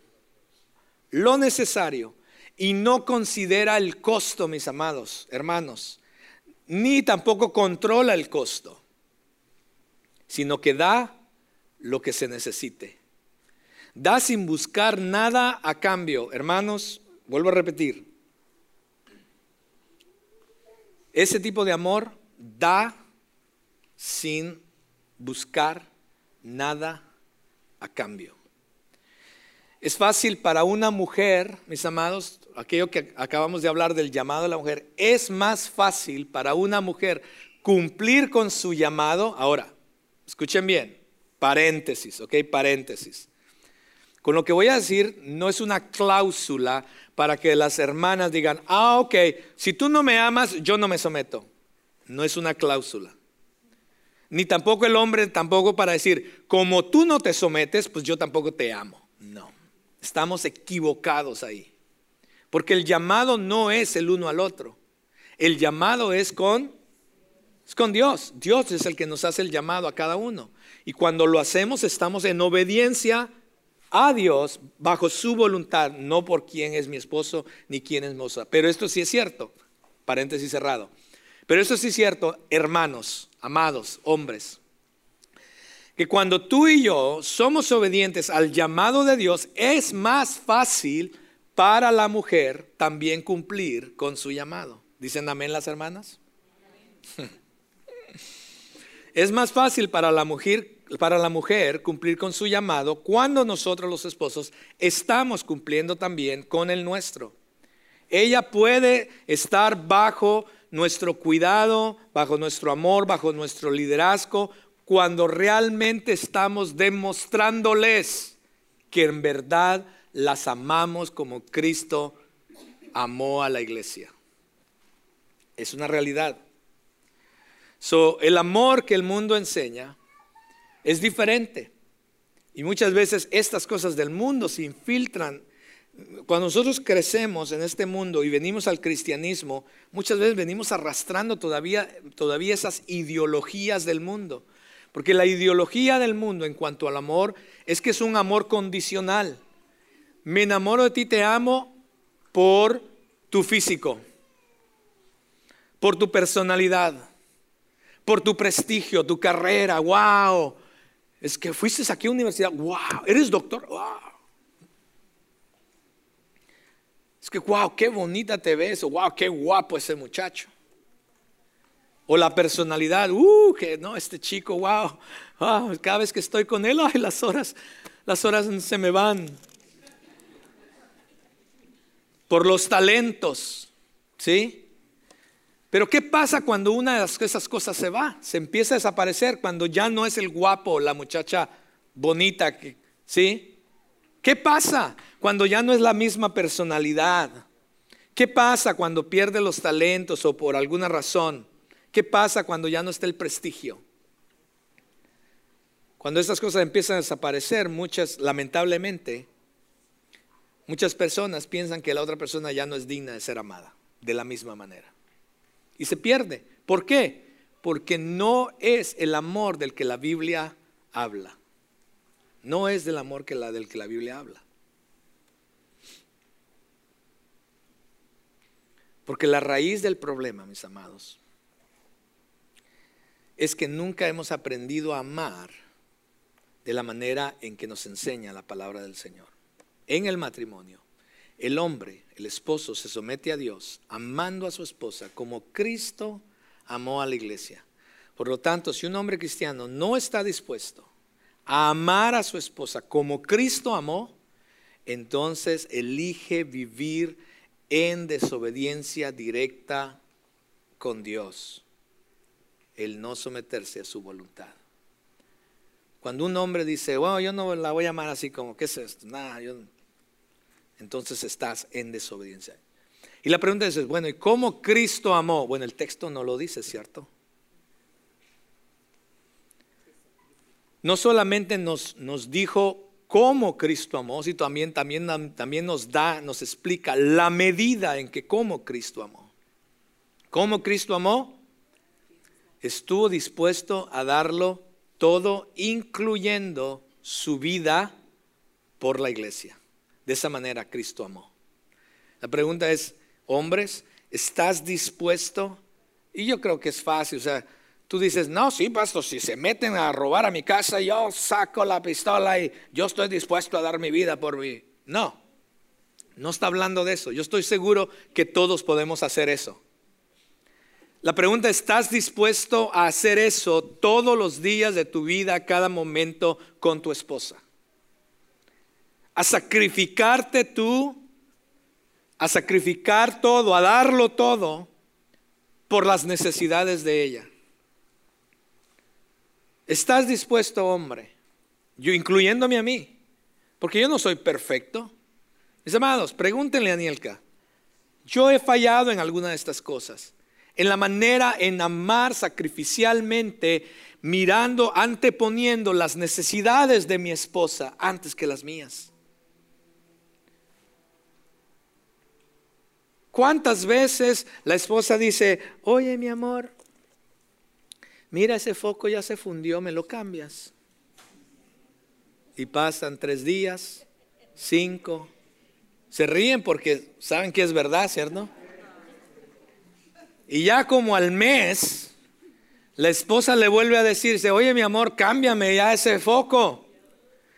lo necesario, y no considera el costo, mis amados hermanos ni tampoco controla el costo, sino que da lo que se necesite. Da sin buscar nada a cambio. Hermanos, vuelvo a repetir, ese tipo de amor da sin buscar nada a cambio. Es fácil para una mujer, mis amados, aquello que acabamos de hablar del llamado de la mujer, es más fácil para una mujer cumplir con su llamado. Ahora, escuchen bien, paréntesis, ok, paréntesis. Con lo que voy a decir no es una cláusula para que las hermanas digan, ah, ok, si tú no me amas, yo no me someto. No es una cláusula. Ni tampoco el hombre, tampoco para decir, como tú no te sometes, pues yo tampoco te amo. No, estamos equivocados ahí. Porque el llamado no es el uno al otro. El llamado es con, es con Dios. Dios es el que nos hace el llamado a cada uno. Y cuando lo hacemos estamos en obediencia a Dios bajo su voluntad, no por quién es mi esposo ni quién es moza. Pero esto sí es cierto. Paréntesis cerrado. Pero esto sí es cierto, hermanos, amados, hombres. Que cuando tú y yo somos obedientes al llamado de Dios, es más fácil para la mujer también cumplir con su llamado. ¿Dicen amén las hermanas? Es más fácil para la mujer para la mujer cumplir con su llamado cuando nosotros los esposos estamos cumpliendo también con el nuestro. Ella puede estar bajo nuestro cuidado, bajo nuestro amor, bajo nuestro liderazgo, cuando realmente estamos demostrándoles que en verdad las amamos como Cristo amó a la iglesia. Es una realidad. So, el amor que el mundo enseña es diferente. Y muchas veces estas cosas del mundo se infiltran. Cuando nosotros crecemos en este mundo y venimos al cristianismo, muchas veces venimos arrastrando todavía, todavía esas ideologías del mundo. Porque la ideología del mundo en cuanto al amor es que es un amor condicional me enamoro de ti, te amo por tu físico, por tu personalidad, por tu prestigio, tu carrera, wow. Es que fuiste aquí a la universidad, wow, eres doctor, wow. Es que, wow, qué bonita te ves, wow, qué guapo ese muchacho. O la personalidad, uh, que no, este chico, wow, wow, cada vez que estoy con él, ay, las horas, las horas se me van. Por los talentos, ¿sí? Pero ¿qué pasa cuando una de esas cosas se va? Se empieza a desaparecer cuando ya no es el guapo, la muchacha bonita, ¿sí? ¿Qué pasa cuando ya no es la misma personalidad? ¿Qué pasa cuando pierde los talentos o por alguna razón? ¿Qué pasa cuando ya no está el prestigio? Cuando estas cosas empiezan a desaparecer, muchas, lamentablemente, muchas personas piensan que la otra persona ya no es digna de ser amada de la misma manera y se pierde. ¿Por qué? Porque no es el amor del que la Biblia habla. No es del amor que la, del que la Biblia habla. Porque la raíz del problema, mis amados, es que nunca hemos aprendido a amar de la manera en que nos enseña la palabra del Señor. En el matrimonio, el hombre, el esposo, se somete a Dios amando a su esposa como Cristo amó a la iglesia. Por lo tanto, si un hombre cristiano no está dispuesto a amar a su esposa como Cristo amó, entonces elige vivir en desobediencia directa con Dios, el no someterse a su voluntad. Cuando un hombre dice, bueno, yo no la voy a amar así como, ¿qué es esto? Nada, entonces estás en desobediencia. Y la pregunta es, bueno, ¿y cómo Cristo amó? Bueno, el texto no lo dice, ¿cierto? No solamente nos, nos dijo cómo Cristo amó, sino también, también, también nos da, nos explica la medida en que cómo Cristo amó. ¿Cómo Cristo amó? Estuvo dispuesto a darlo todo, incluyendo su vida por la iglesia. De esa manera Cristo amó. La pregunta es, hombres, ¿estás dispuesto? Y yo creo que es fácil, o sea, tú dices, no, sí, pastor, si se meten a robar a mi casa, yo saco la pistola y yo estoy dispuesto a dar mi vida por mí. No, no está hablando de eso. Yo estoy seguro que todos podemos hacer eso. La pregunta, ¿estás dispuesto a hacer eso todos los días de tu vida, cada momento con tu esposa? a sacrificarte tú, a sacrificar todo, a darlo todo por las necesidades de ella. ¿Estás dispuesto, hombre? Yo incluyéndome a mí, porque yo no soy perfecto. Mis amados, pregúntenle a Anielka. Yo he fallado en alguna de estas cosas, en la manera en amar sacrificialmente, mirando, anteponiendo las necesidades de mi esposa antes que las mías. ¿Cuántas veces la esposa dice, oye mi amor, mira ese foco ya se fundió, me lo cambias? Y pasan tres días, cinco. Se ríen porque saben que es verdad, ¿cierto? Y ya como al mes, la esposa le vuelve a decirse, oye mi amor, cámbiame ya ese foco.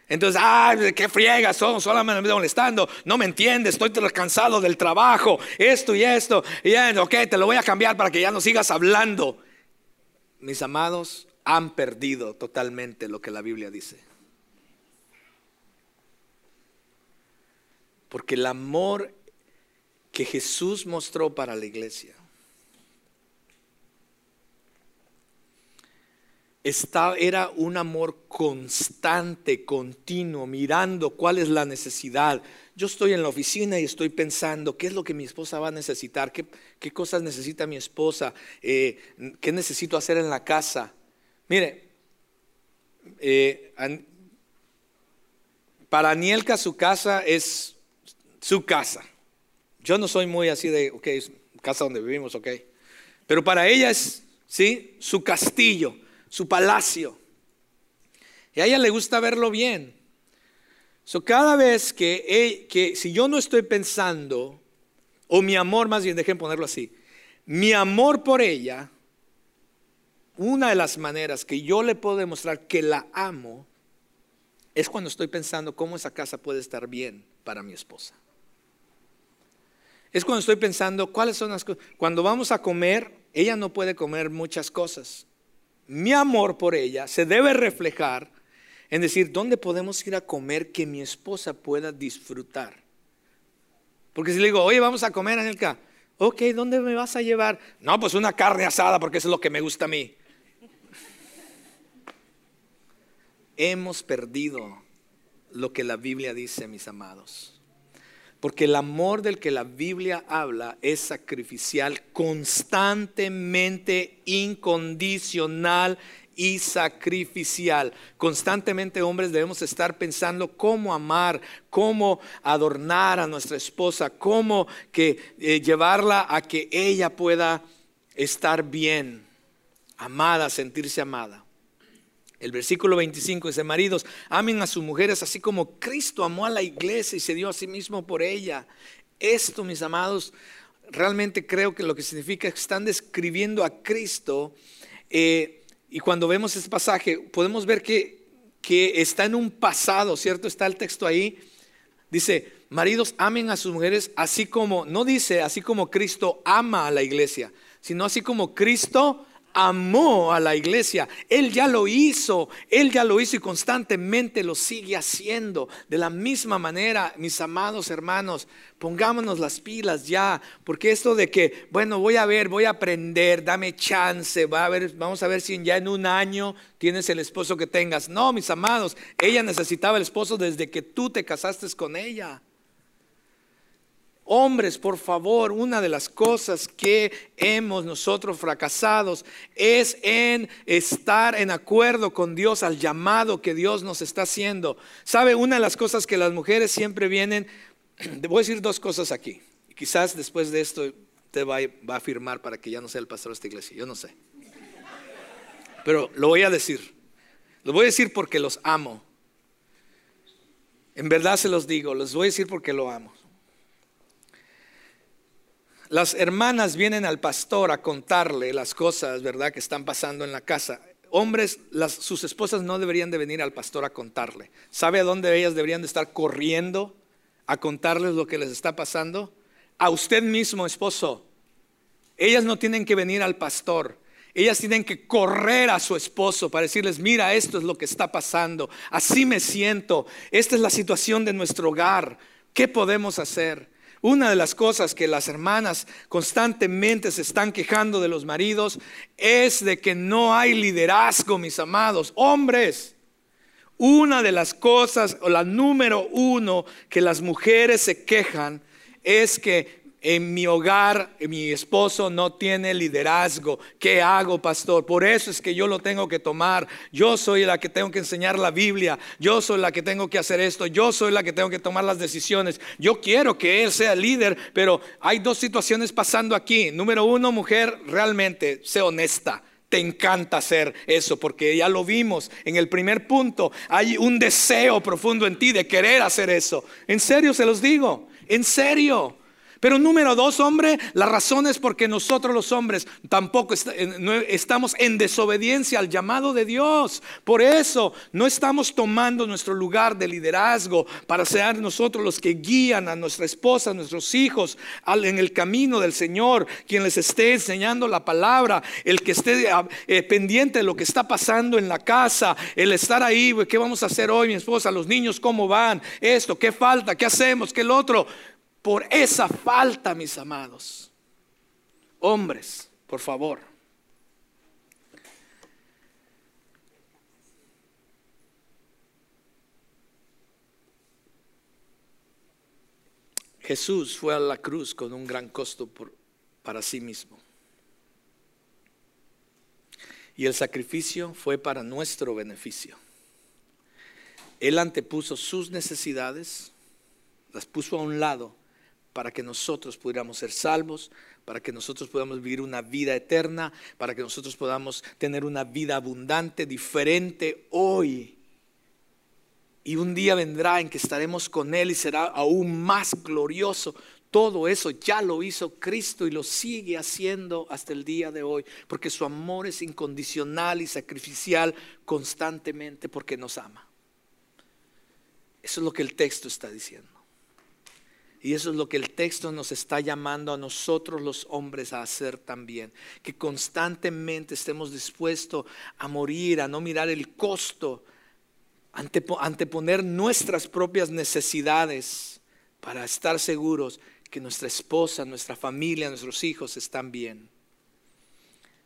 Entonces, ay, qué friega, son, solamente me molestando, no me entiendes, estoy cansado del trabajo, esto y esto, y ya, ok, te lo voy a cambiar para que ya no sigas hablando. Mis amados, han perdido totalmente lo que la Biblia dice. Porque el amor que Jesús mostró para la iglesia era un amor constante, continuo, mirando cuál es la necesidad. Yo estoy en la oficina y estoy pensando, ¿qué es lo que mi esposa va a necesitar? ¿Qué, cosas necesita mi esposa? Eh, ¿Qué necesito hacer en la casa? Mire, eh, para Anielka su casa es su casa. Yo no soy muy así de, ok, casa donde vivimos, ok. Pero para ella es, ¿sí? Su castillo su palacio. Y a ella le gusta verlo bien. So, cada vez que, que si yo no estoy pensando, o mi amor más bien, dejen ponerlo así, mi amor por ella una de las maneras que yo le puedo demostrar que la amo es cuando estoy pensando cómo esa casa puede estar bien para mi esposa. Es cuando estoy pensando cuáles son las cosas. Cuando vamos a comer, ella no puede comer muchas cosas. Mi amor por ella se debe reflejar en decir, ¿dónde podemos ir a comer que mi esposa pueda disfrutar? Porque si le digo, oye, vamos a comer, Anelka, ok, ¿dónde me vas a llevar? No, pues una carne asada porque eso es lo que me gusta a mí. Hemos perdido lo que la Biblia dice, mis amados. Porque el amor del que la Biblia habla es sacrificial, constantemente incondicional y sacrificial. Constantemente hombres debemos estar pensando cómo amar, cómo adornar a nuestra esposa, cómo que, eh, llevarla a que ella pueda estar bien, amada, sentirse amada. El versículo 25 dice, maridos, amen a sus mujeres así como Cristo amó a la iglesia y se dio a sí mismo por ella. Esto, mis amados, realmente creo que lo que significa es que están describiendo a Cristo. Eh, y cuando vemos este pasaje, podemos ver que, que está en un pasado, ¿cierto? Está el texto ahí. Dice, maridos, amen a sus mujeres así como, no dice así como Cristo ama a la iglesia, sino así como Cristo amó a la iglesia. Él ya lo hizo, Él ya lo hizo y constantemente lo sigue haciendo. De la misma manera, mis amados hermanos, pongámonos las pilas ya, porque esto de que, bueno, voy a ver, voy a aprender, dame chance, vamos a ver si ya en un año tienes el esposo que tengas. No, mis amados, ella necesitaba el esposo desde que tú te casaste con ella. Hombres, por favor, una de las cosas que hemos nosotros fracasados es en estar en acuerdo con Dios al llamado que Dios nos está haciendo. ¿Sabe? Una de las cosas que las mujeres siempre vienen, voy a decir dos cosas aquí. Quizás después de esto te va, va a afirmar para que ya no sea el pastor de esta iglesia, yo no sé. Pero lo voy a decir. Lo voy a decir porque los amo. En verdad se los digo, los voy a decir porque lo amo. Las hermanas vienen al pastor a contarle las cosas, ¿verdad?, que están pasando en la casa. Hombres, sus esposas no deberían de venir al pastor a contarle. ¿Sabe a dónde ellas deberían de estar corriendo a contarles lo que les está pasando? A usted mismo, esposo. Ellas no tienen que venir al pastor. Ellas tienen que correr a su esposo para decirles, mira, esto es lo que está pasando. Así me siento. Esta es la situación de nuestro hogar. ¿Qué podemos hacer? Una de las cosas que las hermanas constantemente se están quejando de los maridos es de que no hay liderazgo, mis amados. Hombres, una de las cosas, o la número uno que las mujeres se quejan es que en mi hogar mi esposo no tiene liderazgo. ¿Qué hago, pastor? Por eso es que yo lo tengo que tomar. Yo soy la que tengo que enseñar la Biblia. Yo soy la que tengo que hacer esto. Yo soy la que tengo que tomar las decisiones. Yo quiero que él sea líder, pero hay dos situaciones pasando aquí. Número uno, mujer, realmente, sé honesta te encanta hacer eso, porque ya lo vimos en el primer punto. Hay un deseo profundo en ti de querer hacer eso. En serio se los digo, en serio. Pero número dos, hombre, la razón es porque nosotros los hombres tampoco estamos en desobediencia al llamado de Dios. Por eso no estamos tomando nuestro lugar de liderazgo para ser nosotros los que guían a nuestra esposa, a nuestros hijos en el camino del Señor, quien les esté enseñando la palabra, el que esté ah, eh, pendiente de lo que está pasando en la casa, el estar ahí, ¿qué vamos a hacer hoy, mi esposa? Los niños, ¿cómo van? Esto, ¿qué falta? ¿Qué hacemos? ¿Qué el otro? Por esa falta, mis amados. Hombres, por favor. Jesús fue a la cruz con un gran costo para sí mismo. Y el sacrificio fue para nuestro beneficio. Él antepuso sus necesidades, las puso a un lado para que nosotros pudiéramos ser salvos, para que nosotros podamos vivir una vida eterna, para que nosotros podamos tener una vida abundante, diferente hoy. Y un día vendrá en que estaremos con Él y será aún más glorioso. todo eso ya lo hizo Cristo y lo sigue haciendo hasta el día de hoy, porque su amor es incondicional y sacrificial constantemente porque nos ama. Eso es lo que el texto está diciendo. Y eso es lo que el texto nos está llamando a nosotros los hombres a hacer también. Que constantemente estemos dispuestos a morir, a no mirar el costo, anteponer nuestras propias necesidades para estar seguros que nuestra esposa, nuestra familia, nuestros hijos están bien.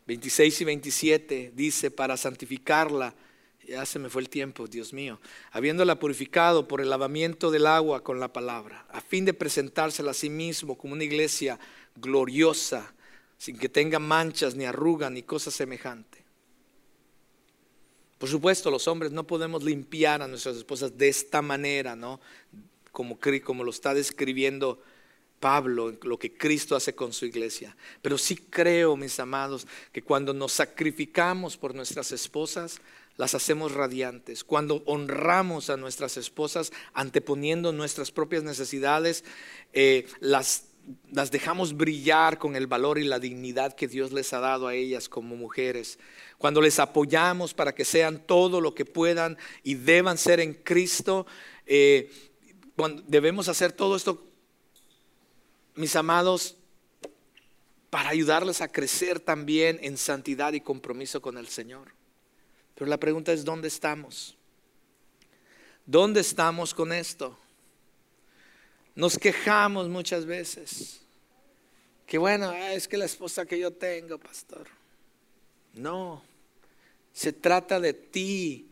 26 y 27 dice, para santificarla, ya se me fue el tiempo, Dios mío, habiéndola purificado por el lavamiento del agua con la palabra, a fin de presentársela a sí mismo como una iglesia gloriosa, sin que tenga manchas, ni arruga, ni cosa semejante. Por supuesto, los hombres no podemos limpiar a nuestras esposas de esta manera, ¿no? Como, como lo está describiendo Pablo, lo que Cristo hace con su iglesia. Pero sí creo, mis amados, que cuando nos sacrificamos por nuestras esposas, las hacemos radiantes. Cuando honramos a nuestras esposas, anteponiendo nuestras propias necesidades, eh, las, las dejamos brillar con el valor y la dignidad que Dios les ha dado a ellas como mujeres. Cuando les apoyamos para que sean todo lo que puedan y deban ser en Cristo, eh, debemos hacer todo esto mis amados, para ayudarles a crecer también en santidad y compromiso con el Señor. Pero la pregunta es, ¿dónde estamos? ¿Dónde estamos con esto? Nos quejamos muchas veces. Que bueno, ah, es que la esposa que yo tengo, pastor. No, se trata de ti,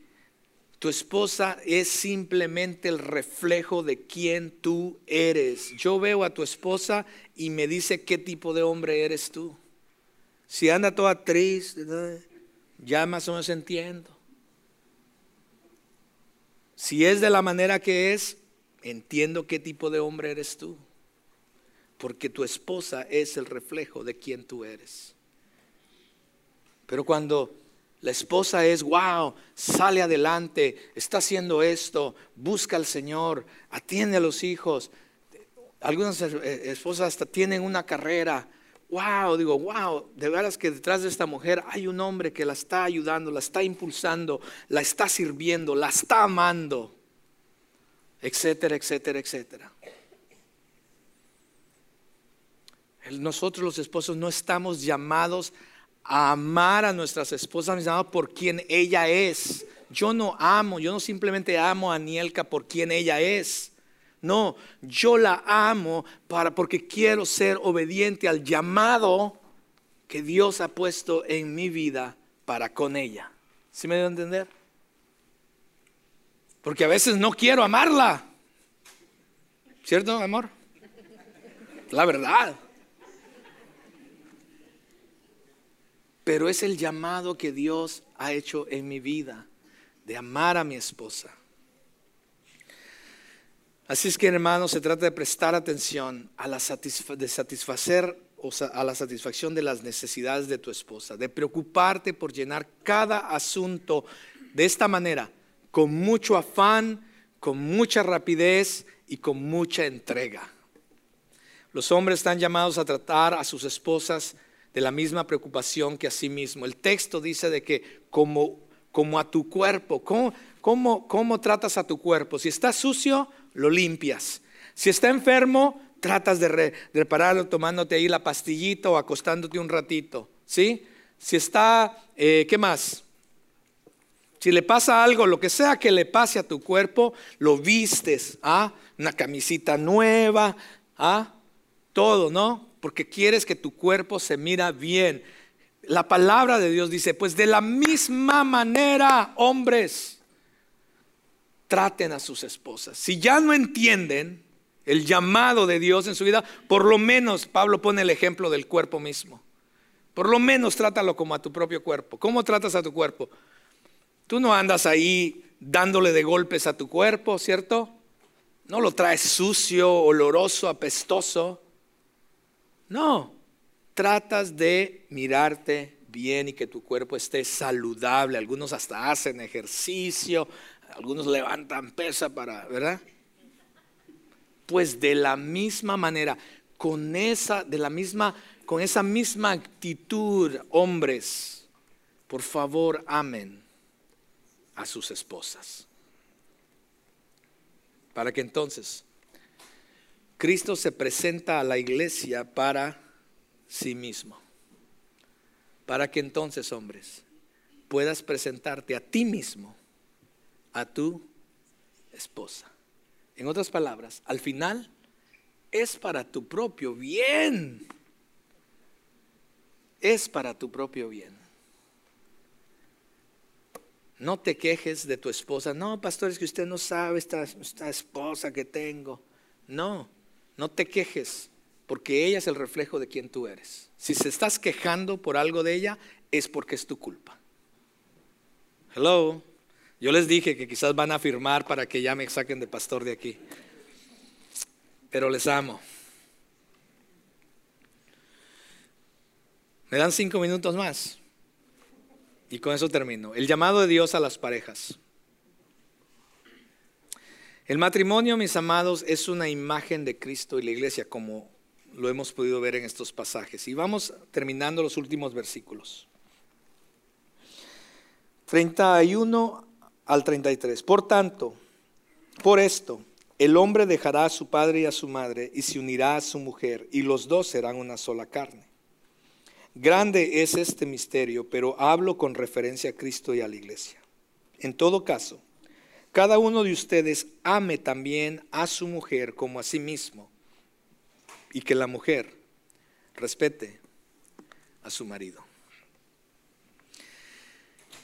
tu esposa es simplemente el reflejo de quién tú eres. Yo veo a tu esposa y me dice qué tipo de hombre eres tú. Si anda toda triste, ya más o menos entiendo. Si es de la manera que es, entiendo qué tipo de hombre eres tú. Porque tu esposa es el reflejo de quién tú eres. Pero cuando la esposa es, wow, sale adelante, está haciendo esto, busca al Señor, atiende a los hijos. Algunas eh, esposas hasta tienen una carrera. Wow, digo, wow, de veras que detrás de esta mujer hay un hombre que la está ayudando, la está impulsando, la está sirviendo, la está amando, etcétera, etcétera, etcétera. Nosotros los esposos no estamos llamados a amar a nuestras esposas, mis amados, por quien ella es. Yo no amo, yo no simplemente amo a Anielka por quien ella es. No, yo la amo para porque quiero ser obediente al llamado que Dios ha puesto en mi vida para con ella. ¿Sí me debo entender? Porque a veces no quiero amarla. ¿Cierto, amor? La verdad. pero es el llamado que Dios ha hecho en mi vida de amar a mi esposa. Así es que hermanos, se trata de prestar atención a la de satisfacer a la satisfacción de las necesidades de tu esposa, de preocuparte por llenar cada asunto de esta manera, con mucho afán, con mucha rapidez y con mucha entrega. Los hombres están llamados a tratar a sus esposas de la misma preocupación que a sí mismo. El texto dice de que como, como a tu cuerpo, ¿cómo, cómo, cómo tratas a tu cuerpo? Si está sucio, lo limpias. Si está enfermo, tratas de, repararlo tomándote ahí la pastillita o acostándote un ratito. ¿Sí? Si está, eh, ¿qué más? Si le pasa algo, lo que sea que le pase a tu cuerpo, lo vistes, ¿ah? Una camisita nueva, ¿ah? Todo, ¿no? porque quieres que tu cuerpo se mira bien. La palabra de Dios dice, pues de la misma manera, hombres, traten a sus esposas. Si ya no entienden el llamado de Dios en su vida, por lo menos Pablo pone el ejemplo del cuerpo mismo. Por lo menos trátalo como a tu propio cuerpo. ¿Cómo tratas a tu cuerpo? Tú no andas ahí dándole de golpes a tu cuerpo, ¿cierto? No lo traes sucio, oloroso, apestoso. No, tratas de mirarte bien y que tu cuerpo esté saludable. Algunos hasta hacen ejercicio, algunos levantan pesa para, ¿verdad? Pues de la misma manera, con esa, de la misma, con esa misma actitud, hombres, por favor, amen a sus esposas. Para que entonces Cristo se presenta a la iglesia para sí mismo. Para que entonces, hombres, puedas presentarte a ti mismo, a tu esposa. En otras palabras, al final es para tu propio bien. Es para tu propio bien. No te quejes de tu esposa. No, pastor, es que usted no sabe esta, esta esposa que tengo. No, no te quejes, porque ella es el reflejo de quien tú eres. Si se estás quejando por algo de ella, es porque es tu culpa. Hello. Yo les dije que quizás van a firmar para que ya me saquen de pastor de aquí. Pero les amo. Me dan cinco minutos más. Y con eso termino. El llamado de Dios a las parejas. El matrimonio, mis amados, es una imagen de Cristo y la iglesia, como lo hemos podido ver en estos pasajes. Y vamos terminando los últimos versículos. 31 al 33. Por tanto, por esto, el hombre dejará a su padre y a su madre y se unirá a su mujer, y los dos serán una sola carne. Grande es este misterio, pero hablo con referencia a Cristo y a la iglesia. En todo caso, cada uno de ustedes ame también a su mujer como a sí mismo, y que la mujer respete a su marido.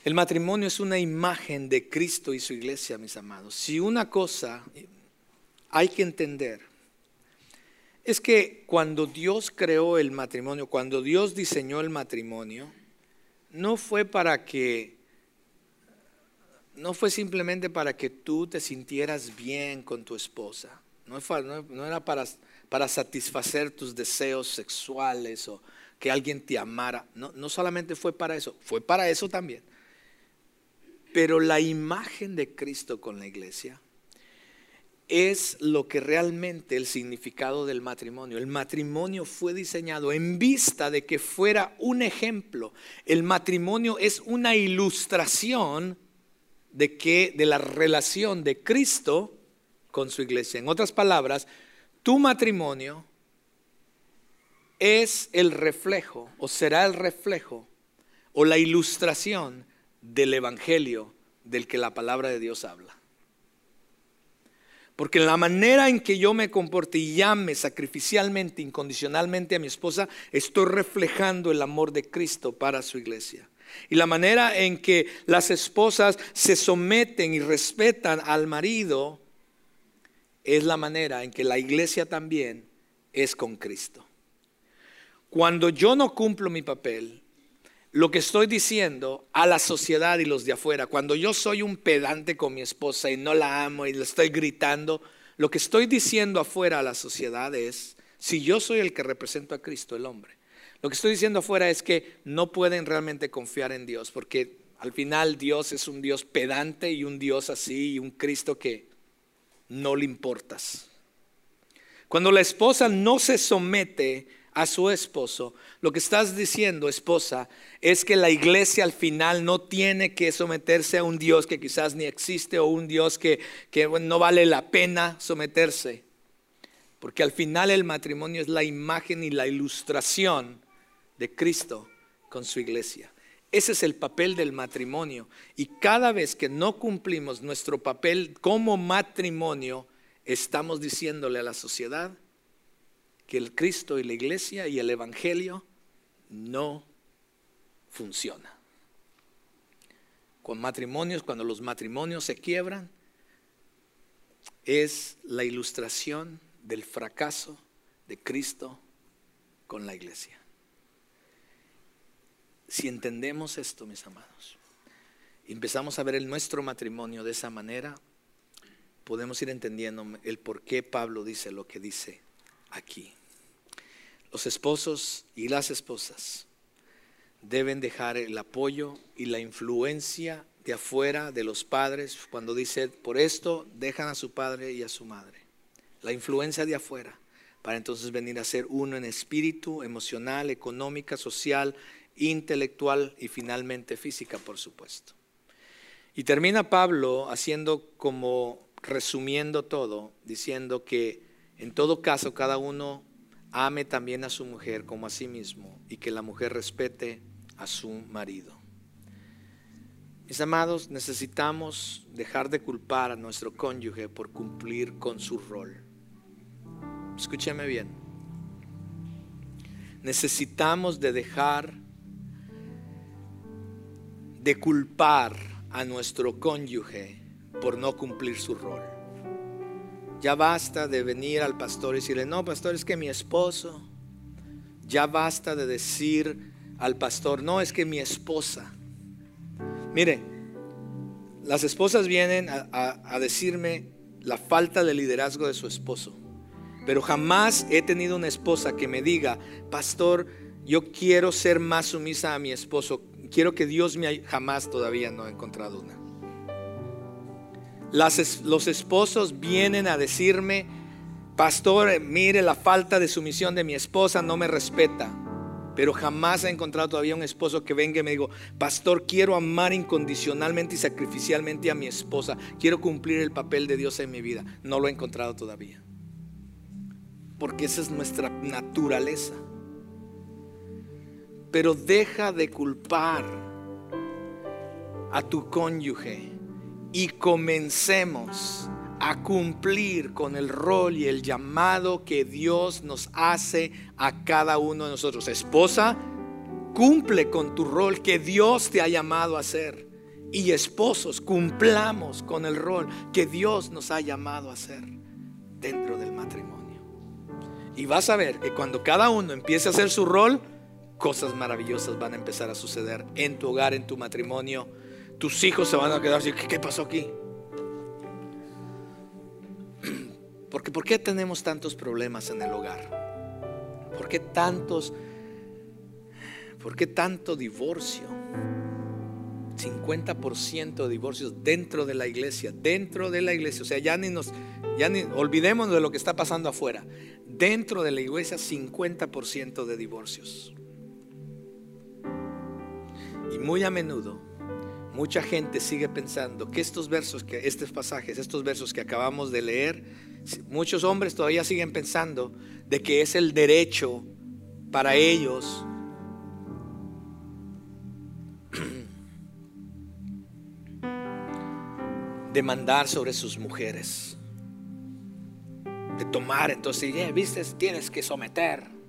El matrimonio es una imagen de Cristo y su iglesia, mis amados. Si una cosa hay que entender es que cuando Dios creó el matrimonio, cuando Dios diseñó el matrimonio, no fue para que, no fue simplemente para que tú te sintieras bien con tu esposa, no, era para, para satisfacer tus deseos sexuales o que alguien te amara, no, no solamente fue para eso, fue para eso también. Pero la imagen de Cristo con la iglesia es lo que realmente el significado del matrimonio. El matrimonio fue diseñado en vista de que fuera un ejemplo. El matrimonio es una ilustración de que de la relación de Cristo con su iglesia. En otras palabras, tu matrimonio es el reflejo o será el reflejo o la ilustración del evangelio del que la palabra de Dios habla. Porque la manera en que yo me comporte y llame sacrificialmente, incondicionalmente a mi esposa, estoy reflejando el amor de Cristo para su iglesia. Y la manera en que las esposas se someten y respetan al marido es la manera en que la iglesia también es con Cristo. Cuando yo no cumplo mi papel, lo que estoy diciendo a la sociedad y los de afuera, cuando yo soy un pedante con mi esposa y no la amo y le estoy gritando, lo que estoy diciendo afuera a la sociedad es, si yo soy el que represento a Cristo, el hombre, lo que estoy diciendo afuera es que no pueden realmente confiar en Dios, porque al final Dios es un Dios pedante y un Dios así y un Cristo que no le importas. Cuando la esposa no se somete a su esposo, lo que estás diciendo, esposa, es que la iglesia al final no tiene que someterse a un Dios que quizás ni existe o un Dios que, no vale la pena someterse. Porque al final el matrimonio es la imagen y la ilustración de Cristo con su iglesia. Ese es el papel del matrimonio. Y cada vez que no cumplimos nuestro papel como matrimonio, estamos diciéndole a la sociedad, que el Cristo y la iglesia y el Evangelio no funciona. Con matrimonios, cuando los matrimonios se quiebran, es la ilustración del fracaso de Cristo con la iglesia. Si entendemos esto, mis amados, empezamos a ver el nuestro matrimonio de esa manera, podemos ir entendiendo el por qué Pablo dice lo que dice aquí. Los esposos y las esposas deben dejar el apoyo y la influencia de afuera de los padres cuando dice, por esto dejan a su padre y a su madre. La influencia de afuera. para entonces venir a ser uno en espíritu, emocional, económica, social, intelectual y finalmente física, por supuesto. Y termina Pablo haciendo como resumiendo todo, diciendo que en todo caso cada uno ame también a su mujer como a sí mismo y que la mujer respete a su marido. Mis amados, necesitamos dejar de culpar a nuestro cónyuge por cumplir con su rol. Escúcheme bien. Necesitamos de dejar de culpar a nuestro cónyuge por no cumplir su rol. Ya basta de venir al pastor y decirle, no, pastor, es que mi esposo. Ya basta de decir al pastor, no, es que mi esposa. Mire, las esposas vienen a, decirme la falta de liderazgo de su esposo. Pero jamás he tenido una esposa que me diga, pastor, yo quiero ser más sumisa a mi esposo. Quiero que Dios me... Jamás todavía no he encontrado una los esposos vienen a decirme, pastor, mire la falta de sumisión de mi esposa, no me respeta. Pero jamás he encontrado todavía un esposo que venga y me diga, pastor, quiero amar incondicionalmente y sacrificialmente a mi esposa. Quiero cumplir el papel de Dios en mi vida. No lo he encontrado todavía. Porque esa es nuestra naturaleza. Pero deja de culpar a tu cónyuge y comencemos a cumplir con el rol y el llamado que Dios nos hace a cada uno de nosotros. Esposa, cumple con tu rol que Dios te ha llamado a hacer. Y esposos, cumplamos con el rol que Dios nos ha llamado a hacer dentro del matrimonio. Y vas a ver que cuando cada uno empiece a hacer su rol, cosas maravillosas van a empezar a suceder en tu hogar, en tu matrimonio tus hijos se van a quedar así, ¿qué pasó aquí? Porque ¿por qué tenemos tantos problemas en el hogar? ¿Por qué tantos ¿Por qué tanto divorcio? 50% de divorcios dentro de la iglesia, dentro de la iglesia, o sea, ya ni nos ya ni olvidemos de lo que está pasando afuera. Dentro de la iglesia 50% de divorcios. Y muy a menudo mucha gente sigue pensando que estos versos, que estos pasajes, estos versos que acabamos de leer, muchos hombres todavía siguen pensando de que es el derecho para ellos de mandar sobre sus mujeres, de tomar, entonces, yeah, viste, tienes que someter.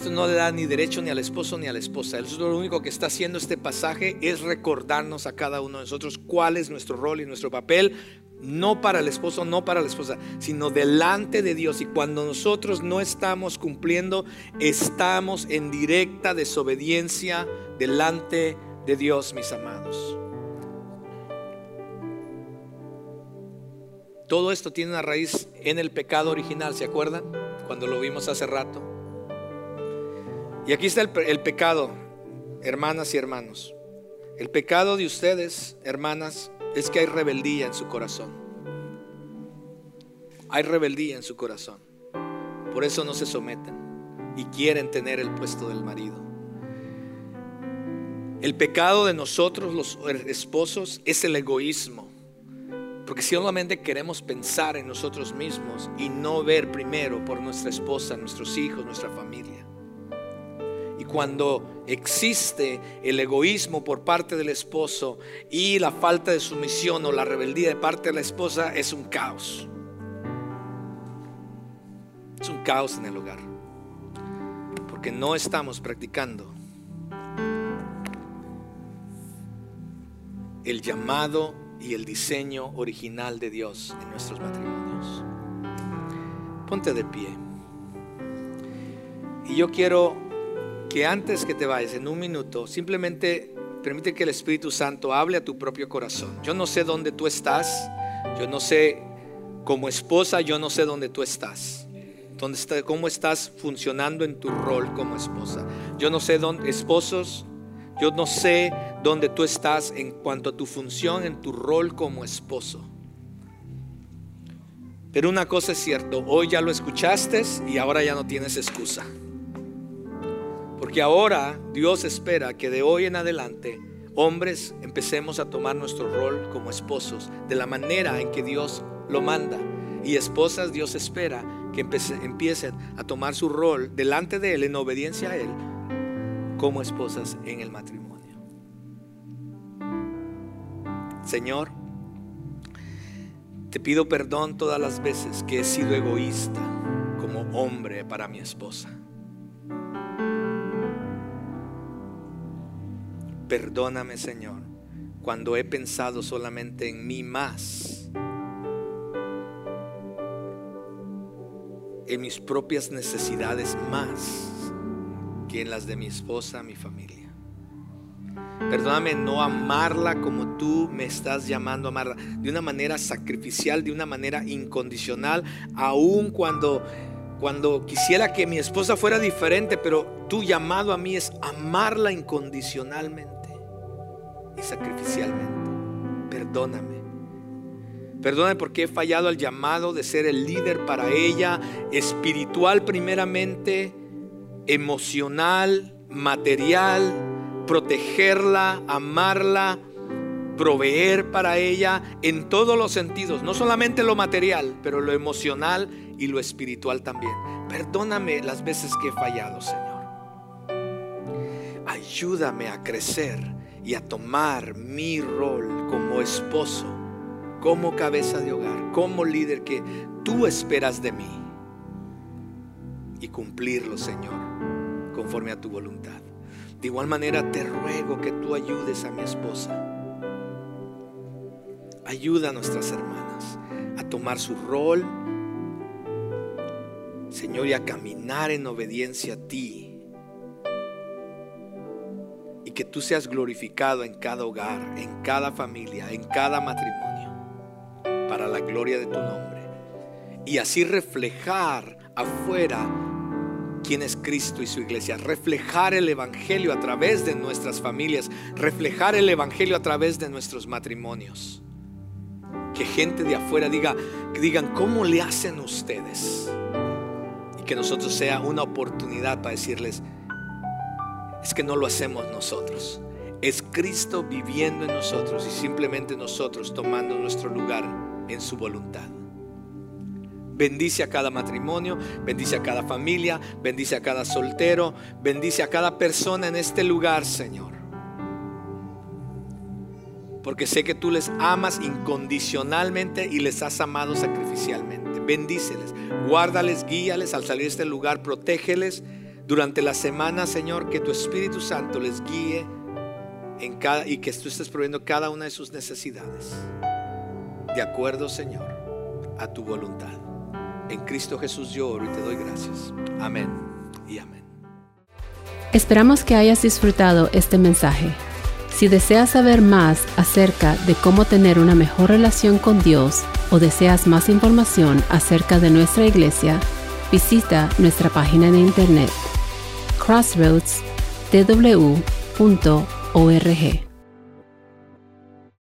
Esto no le da ni derecho ni al esposo ni a la esposa. Eso es lo único que está haciendo este pasaje es recordarnos a cada uno de nosotros cuál es nuestro rol y nuestro papel, no para el esposo, no para la esposa, sino delante de Dios. Y cuando nosotros no estamos cumpliendo, estamos en directa desobediencia delante de Dios, mis amados. Todo esto tiene una raíz en el pecado original, ¿se acuerdan? Cuando lo vimos hace rato. Y aquí está el, pecado, hermanas y hermanos. El pecado de ustedes, hermanas, es que hay rebeldía en su corazón. Hay rebeldía en su corazón. Por eso no se someten y quieren tener el puesto del marido. El pecado de nosotros, los esposos, es el egoísmo. Porque solamente queremos pensar en nosotros mismos y no ver primero por nuestra esposa, nuestros hijos, nuestra familia cuando existe el egoísmo por parte del esposo y la falta de sumisión o la rebeldía de parte de la esposa, es un caos. Es un caos en el hogar. Porque no estamos practicando el llamado y el diseño original de Dios en nuestros matrimonios. Ponte de pie. Y yo quiero que antes que te vayas, en un minuto, simplemente permite que el Espíritu Santo hable a tu propio corazón. Yo no sé dónde tú estás, yo no sé como esposa, yo no sé dónde tú estás. Dónde está, cómo estás funcionando en tu rol como esposa. Yo no sé dónde, esposos, yo no sé dónde tú estás en cuanto a tu función, en tu rol como esposo. Pero una cosa es cierto, hoy ya lo escuchaste y ahora ya no tienes excusa. Porque ahora Dios espera que de hoy en adelante, hombres, empecemos a tomar nuestro rol como esposos de la manera en que Dios lo manda. Y esposas, Dios espera que empiecen a tomar su rol delante de Él en obediencia a Él como esposas en el matrimonio. Señor, te pido perdón todas las veces que he sido egoísta como hombre para mi esposa. Perdóname, Señor, cuando he pensado solamente en mí más, en mis propias necesidades más que en las de mi esposa, mi familia. Perdóname no amarla como tú me estás llamando a amarla, de una manera sacrificial, de una manera incondicional, aun cuando cuando quisiera que mi esposa fuera diferente, pero tu llamado a mí es amarla incondicionalmente sacrificialmente. Perdóname. Perdóname porque he fallado al llamado de ser el líder para ella, espiritual primeramente, emocional, material, protegerla, amarla, proveer para ella en todos los sentidos, no solamente lo material, pero lo emocional y lo espiritual también. Perdóname las veces que he fallado, Señor. Ayúdame a crecer y a tomar mi rol como esposo, como cabeza de hogar, como líder que tú esperas de mí y cumplirlo, Señor, conforme a tu voluntad. De igual manera te ruego que tú ayudes a mi esposa. Ayuda a nuestras hermanas a tomar su rol, Señor, y a caminar en obediencia a ti. Y que tú seas glorificado en cada hogar, en cada familia, en cada matrimonio, para la gloria de tu nombre. Y así reflejar afuera quién es Cristo y su iglesia, reflejar el Evangelio a través de nuestras familias, reflejar el Evangelio a través de nuestros matrimonios. Que gente de afuera diga, digan, ¿cómo le hacen ustedes? Y que nosotros sea una oportunidad para decirles, es que no lo hacemos nosotros. Es Cristo viviendo en nosotros y simplemente nosotros tomando nuestro lugar en su voluntad. Bendice a cada matrimonio, bendice a cada familia, bendice a cada soltero, bendice a cada persona en este lugar, Señor. Porque sé que tú les amas incondicionalmente y les has amado sacrificialmente. Bendíceles, guárdales, guíales al salir de este lugar, protégeles durante la semana, Señor, que tu Espíritu Santo les guíe en cada, y que tú estés proveyendo cada una de sus necesidades. De acuerdo, Señor, a tu voluntad. En Cristo Jesús yo oro y te doy gracias. Amén y amén. Esperamos que hayas disfrutado este mensaje. Si deseas saber más acerca de cómo tener una mejor relación con Dios o deseas más información acerca de nuestra iglesia, visita nuestra página de internet crossroadstw.org.